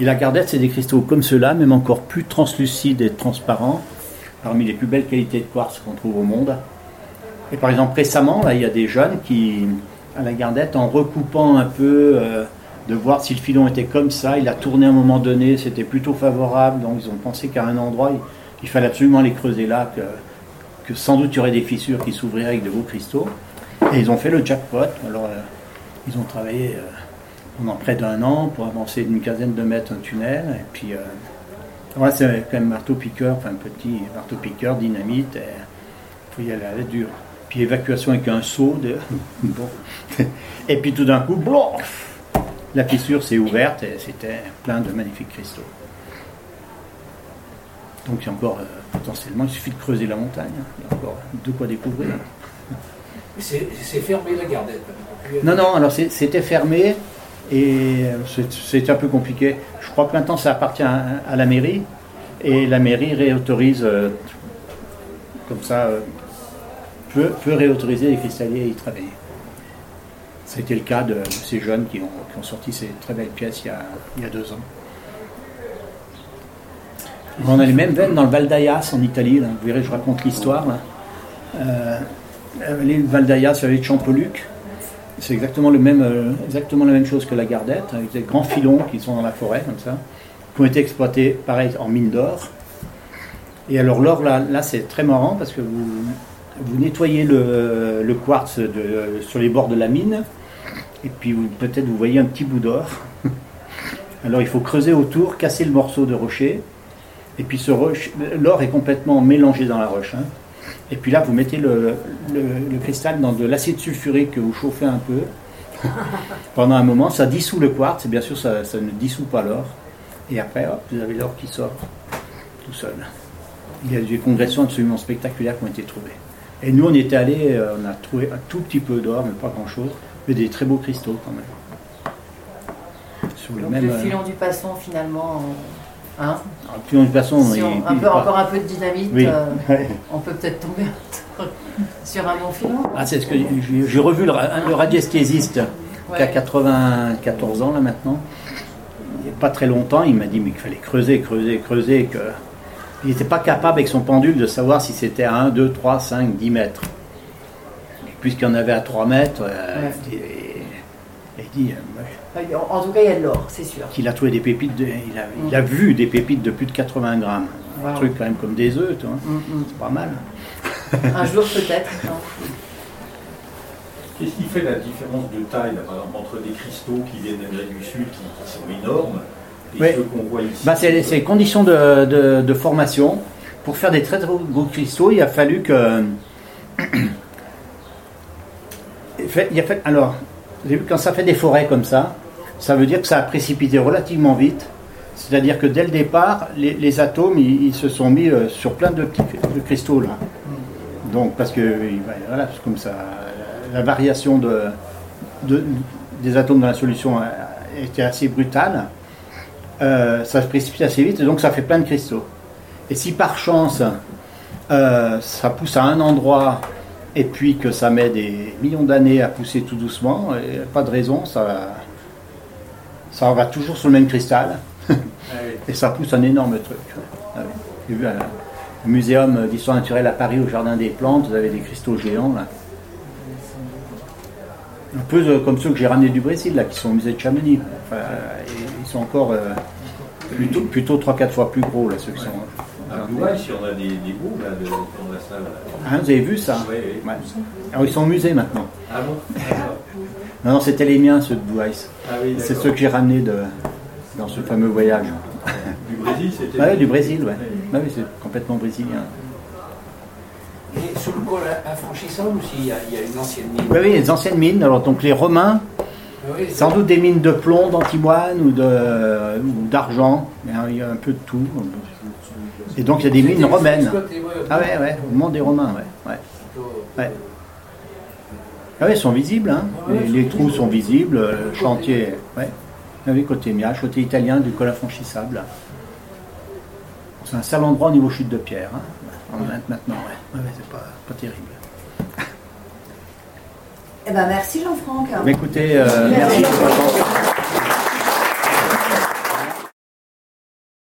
Et la gardette, c'est des cristaux comme ceux-là, même encore plus translucides et transparents, parmi les plus belles qualités de quartz qu'on trouve au monde. Et par exemple, récemment, là, il y a des jeunes qui, à la gardette, en recoupant un peu, euh, de voir si le filon était comme ça, il a tourné à un moment donné, c'était plutôt favorable, donc ils ont pensé qu'à un endroit, il, fallait absolument les creuser là, que, que sans doute il y aurait des fissures qui s'ouvriraient avec de beaux cristaux. Et ils ont fait le jackpot. Alors, euh, ils ont travaillé euh, pendant près d'un an pour avancer d'une quinzaine de mètres un tunnel. Et puis, euh, voilà, c'est quand même marteau-piqueur, enfin petit marteau-piqueur, dynamite. Il faut y aller à la dure. Puis évacuation avec un seau. De... *laughs* bon. Et puis tout d'un coup, blof la fissure s'est ouverte et c'était plein de magnifiques cristaux. Donc il y a encore euh, potentiellement, il suffit de creuser la montagne. hein. Il y a encore de quoi découvrir. C'est fermé la gardette. Non, non, alors c'était fermé et euh, c'est- un peu compliqué. Je crois que maintenant ça appartient à, la mairie et la mairie réautorise, euh, comme ça, euh, peut, réautoriser les cristalliers à y travailler. C'était le cas de, ces jeunes qui ont, sorti ces très belles pièces il y a, deux ans. On a les mêmes veines dans le Val d'Ayas en Italie. Vous verrez, je raconte l'histoire. Euh, les Val d'Ayas, de Champoluc, c'est exactement, le même, euh, exactement la même chose que la Gardette, avec des grands filons qui sont dans la forêt, comme ça, qui ont été exploités, pareil, en mine d'or. Et alors l'or, là, là c'est très marrant parce que vous, vous nettoyez le, quartz sur les bords de la mine, et puis peut-être vous voyez un petit bout d'or. *laughs* Alors il faut creuser autour, casser le morceau de rocher, et puis l'or est complètement mélangé dans la roche. hein. Et puis là, vous mettez le, le- le cristal dans de l'acide sulfurique que vous chauffez un peu. *laughs* Pendant un moment, ça dissout le quartz, et bien sûr, ça, ça ne dissout pas l'or. Et après, hop, vous avez l'or qui sort tout seul. Il y a des congressions absolument spectaculaires qui ont été trouvées. Et nous, on était allés, euh, on a trouvé un tout petit peu d'or, mais pas grand-chose, mais des très beaux cristaux quand même. Sur le Donc même. le euh, filon du passon finalement, euh, hein, ah, de toute façon, si il- on- un peu, encore un peu de dynamite, Oui. euh, on peut peut-être tomber sur un bon filon. Ah, c'est ce que j'ai revu le, le radiesthésiste qui a Ouais. 94 ans là maintenant. Il n'y a pas très longtemps, il m'a dit mais qu'il fallait creuser, creuser, creuser, que il n'était pas capable avec son pendule de savoir si c'était à 1, 2, 3, 5, 10 mètres. Puisqu'il y en avait à 3 mètres, euh, Ouais. et, et il dit euh, En tout cas, il y a de l'or, c'est sûr. qu'il a trouvé des pépites, de- il, a, il a vu des pépites de plus de 80 grammes. Un truc quand même comme des œufs, tu vois. Mm, mm. c'est pas mal. Un jour peut-être. hein. Qu'est-ce qui fait la différence de taille, là, par exemple, entre des cristaux qui viennent d'Amérique du Sud, qui, qui sont énormes, et Oui. ceux qu'on voit ici? Bah, c'est les conditions de, de- de formation. Pour faire des très très gros cristaux, il a fallu que. *clears throat* il a fait- alors, quand ça fait des forêts comme ça, ça veut dire que ça a précipité relativement vite. C'est-à-dire que dès le départ, les, atomes, ils, se sont mis euh, sur plein de petits de cristaux là. Donc, parce que va- voilà, comme ça, la variation de, de- des atomes dans la solution était assez brutale. Euh, ça se précipite assez vite et donc ça fait plein de cristaux. Et si par chance euh, ça pousse à un endroit et puis que ça met des millions d'années à pousser tout doucement, et pas de raison, ça, ça va toujours sur le même cristal *laughs* et ça pousse un énorme truc. Ah. J'ai vu au muséum d'histoire naturelle à Paris, au Jardin des Plantes, vous avez des cristaux géants là. Un peu euh, comme ceux que j'ai ramenés du Brésil, là, qui sont au musée de Chamonix. Enfin, euh, ils sont encore euh, plutôt, plutôt 3-4 fois plus gros, là, ceux qui sont. À Douai, si on a des, des bouts, là, de, dans la salle. là. Vous avez vu ça Oui, oui. Ouais. Alors, ils sont au musée maintenant. Ah bon. *laughs* Non, non, c'était les miens, ceux de Douai. Ah oui, C'est ceux que j'ai ramenés de, dans ce fameux voyage. Du Brésil, c'était. Ah ouais, du Brésil, ouais. Ah oui, c'est complètement brésilien. Et sous le col infranchissable aussi, il y, a, il y a une ancienne mine. Oui, oui, les anciennes mines. Alors, donc les Romains, oui, sans doute des mines de plomb, d'antimoine ou de- ou d'argent. A- il y a un peu de tout. Et donc, il y a des mines romaines. Ah ouais, ouais, au moment des Romains, ouais. ouais. Ouais. Ah ouais, ils sont visibles, hein. les, les trous sont visibles, le chantier, ouais. Ah oui, côté Miage, côté italien du col infranchissable. C'est un sale endroit au niveau chute de pierre, hein. En Inde maintenant, ouais. Ouais, ouais, c'est pas, pas terrible. Eh ben merci Jean-Franck. Mais écoutez, euh, merci attention.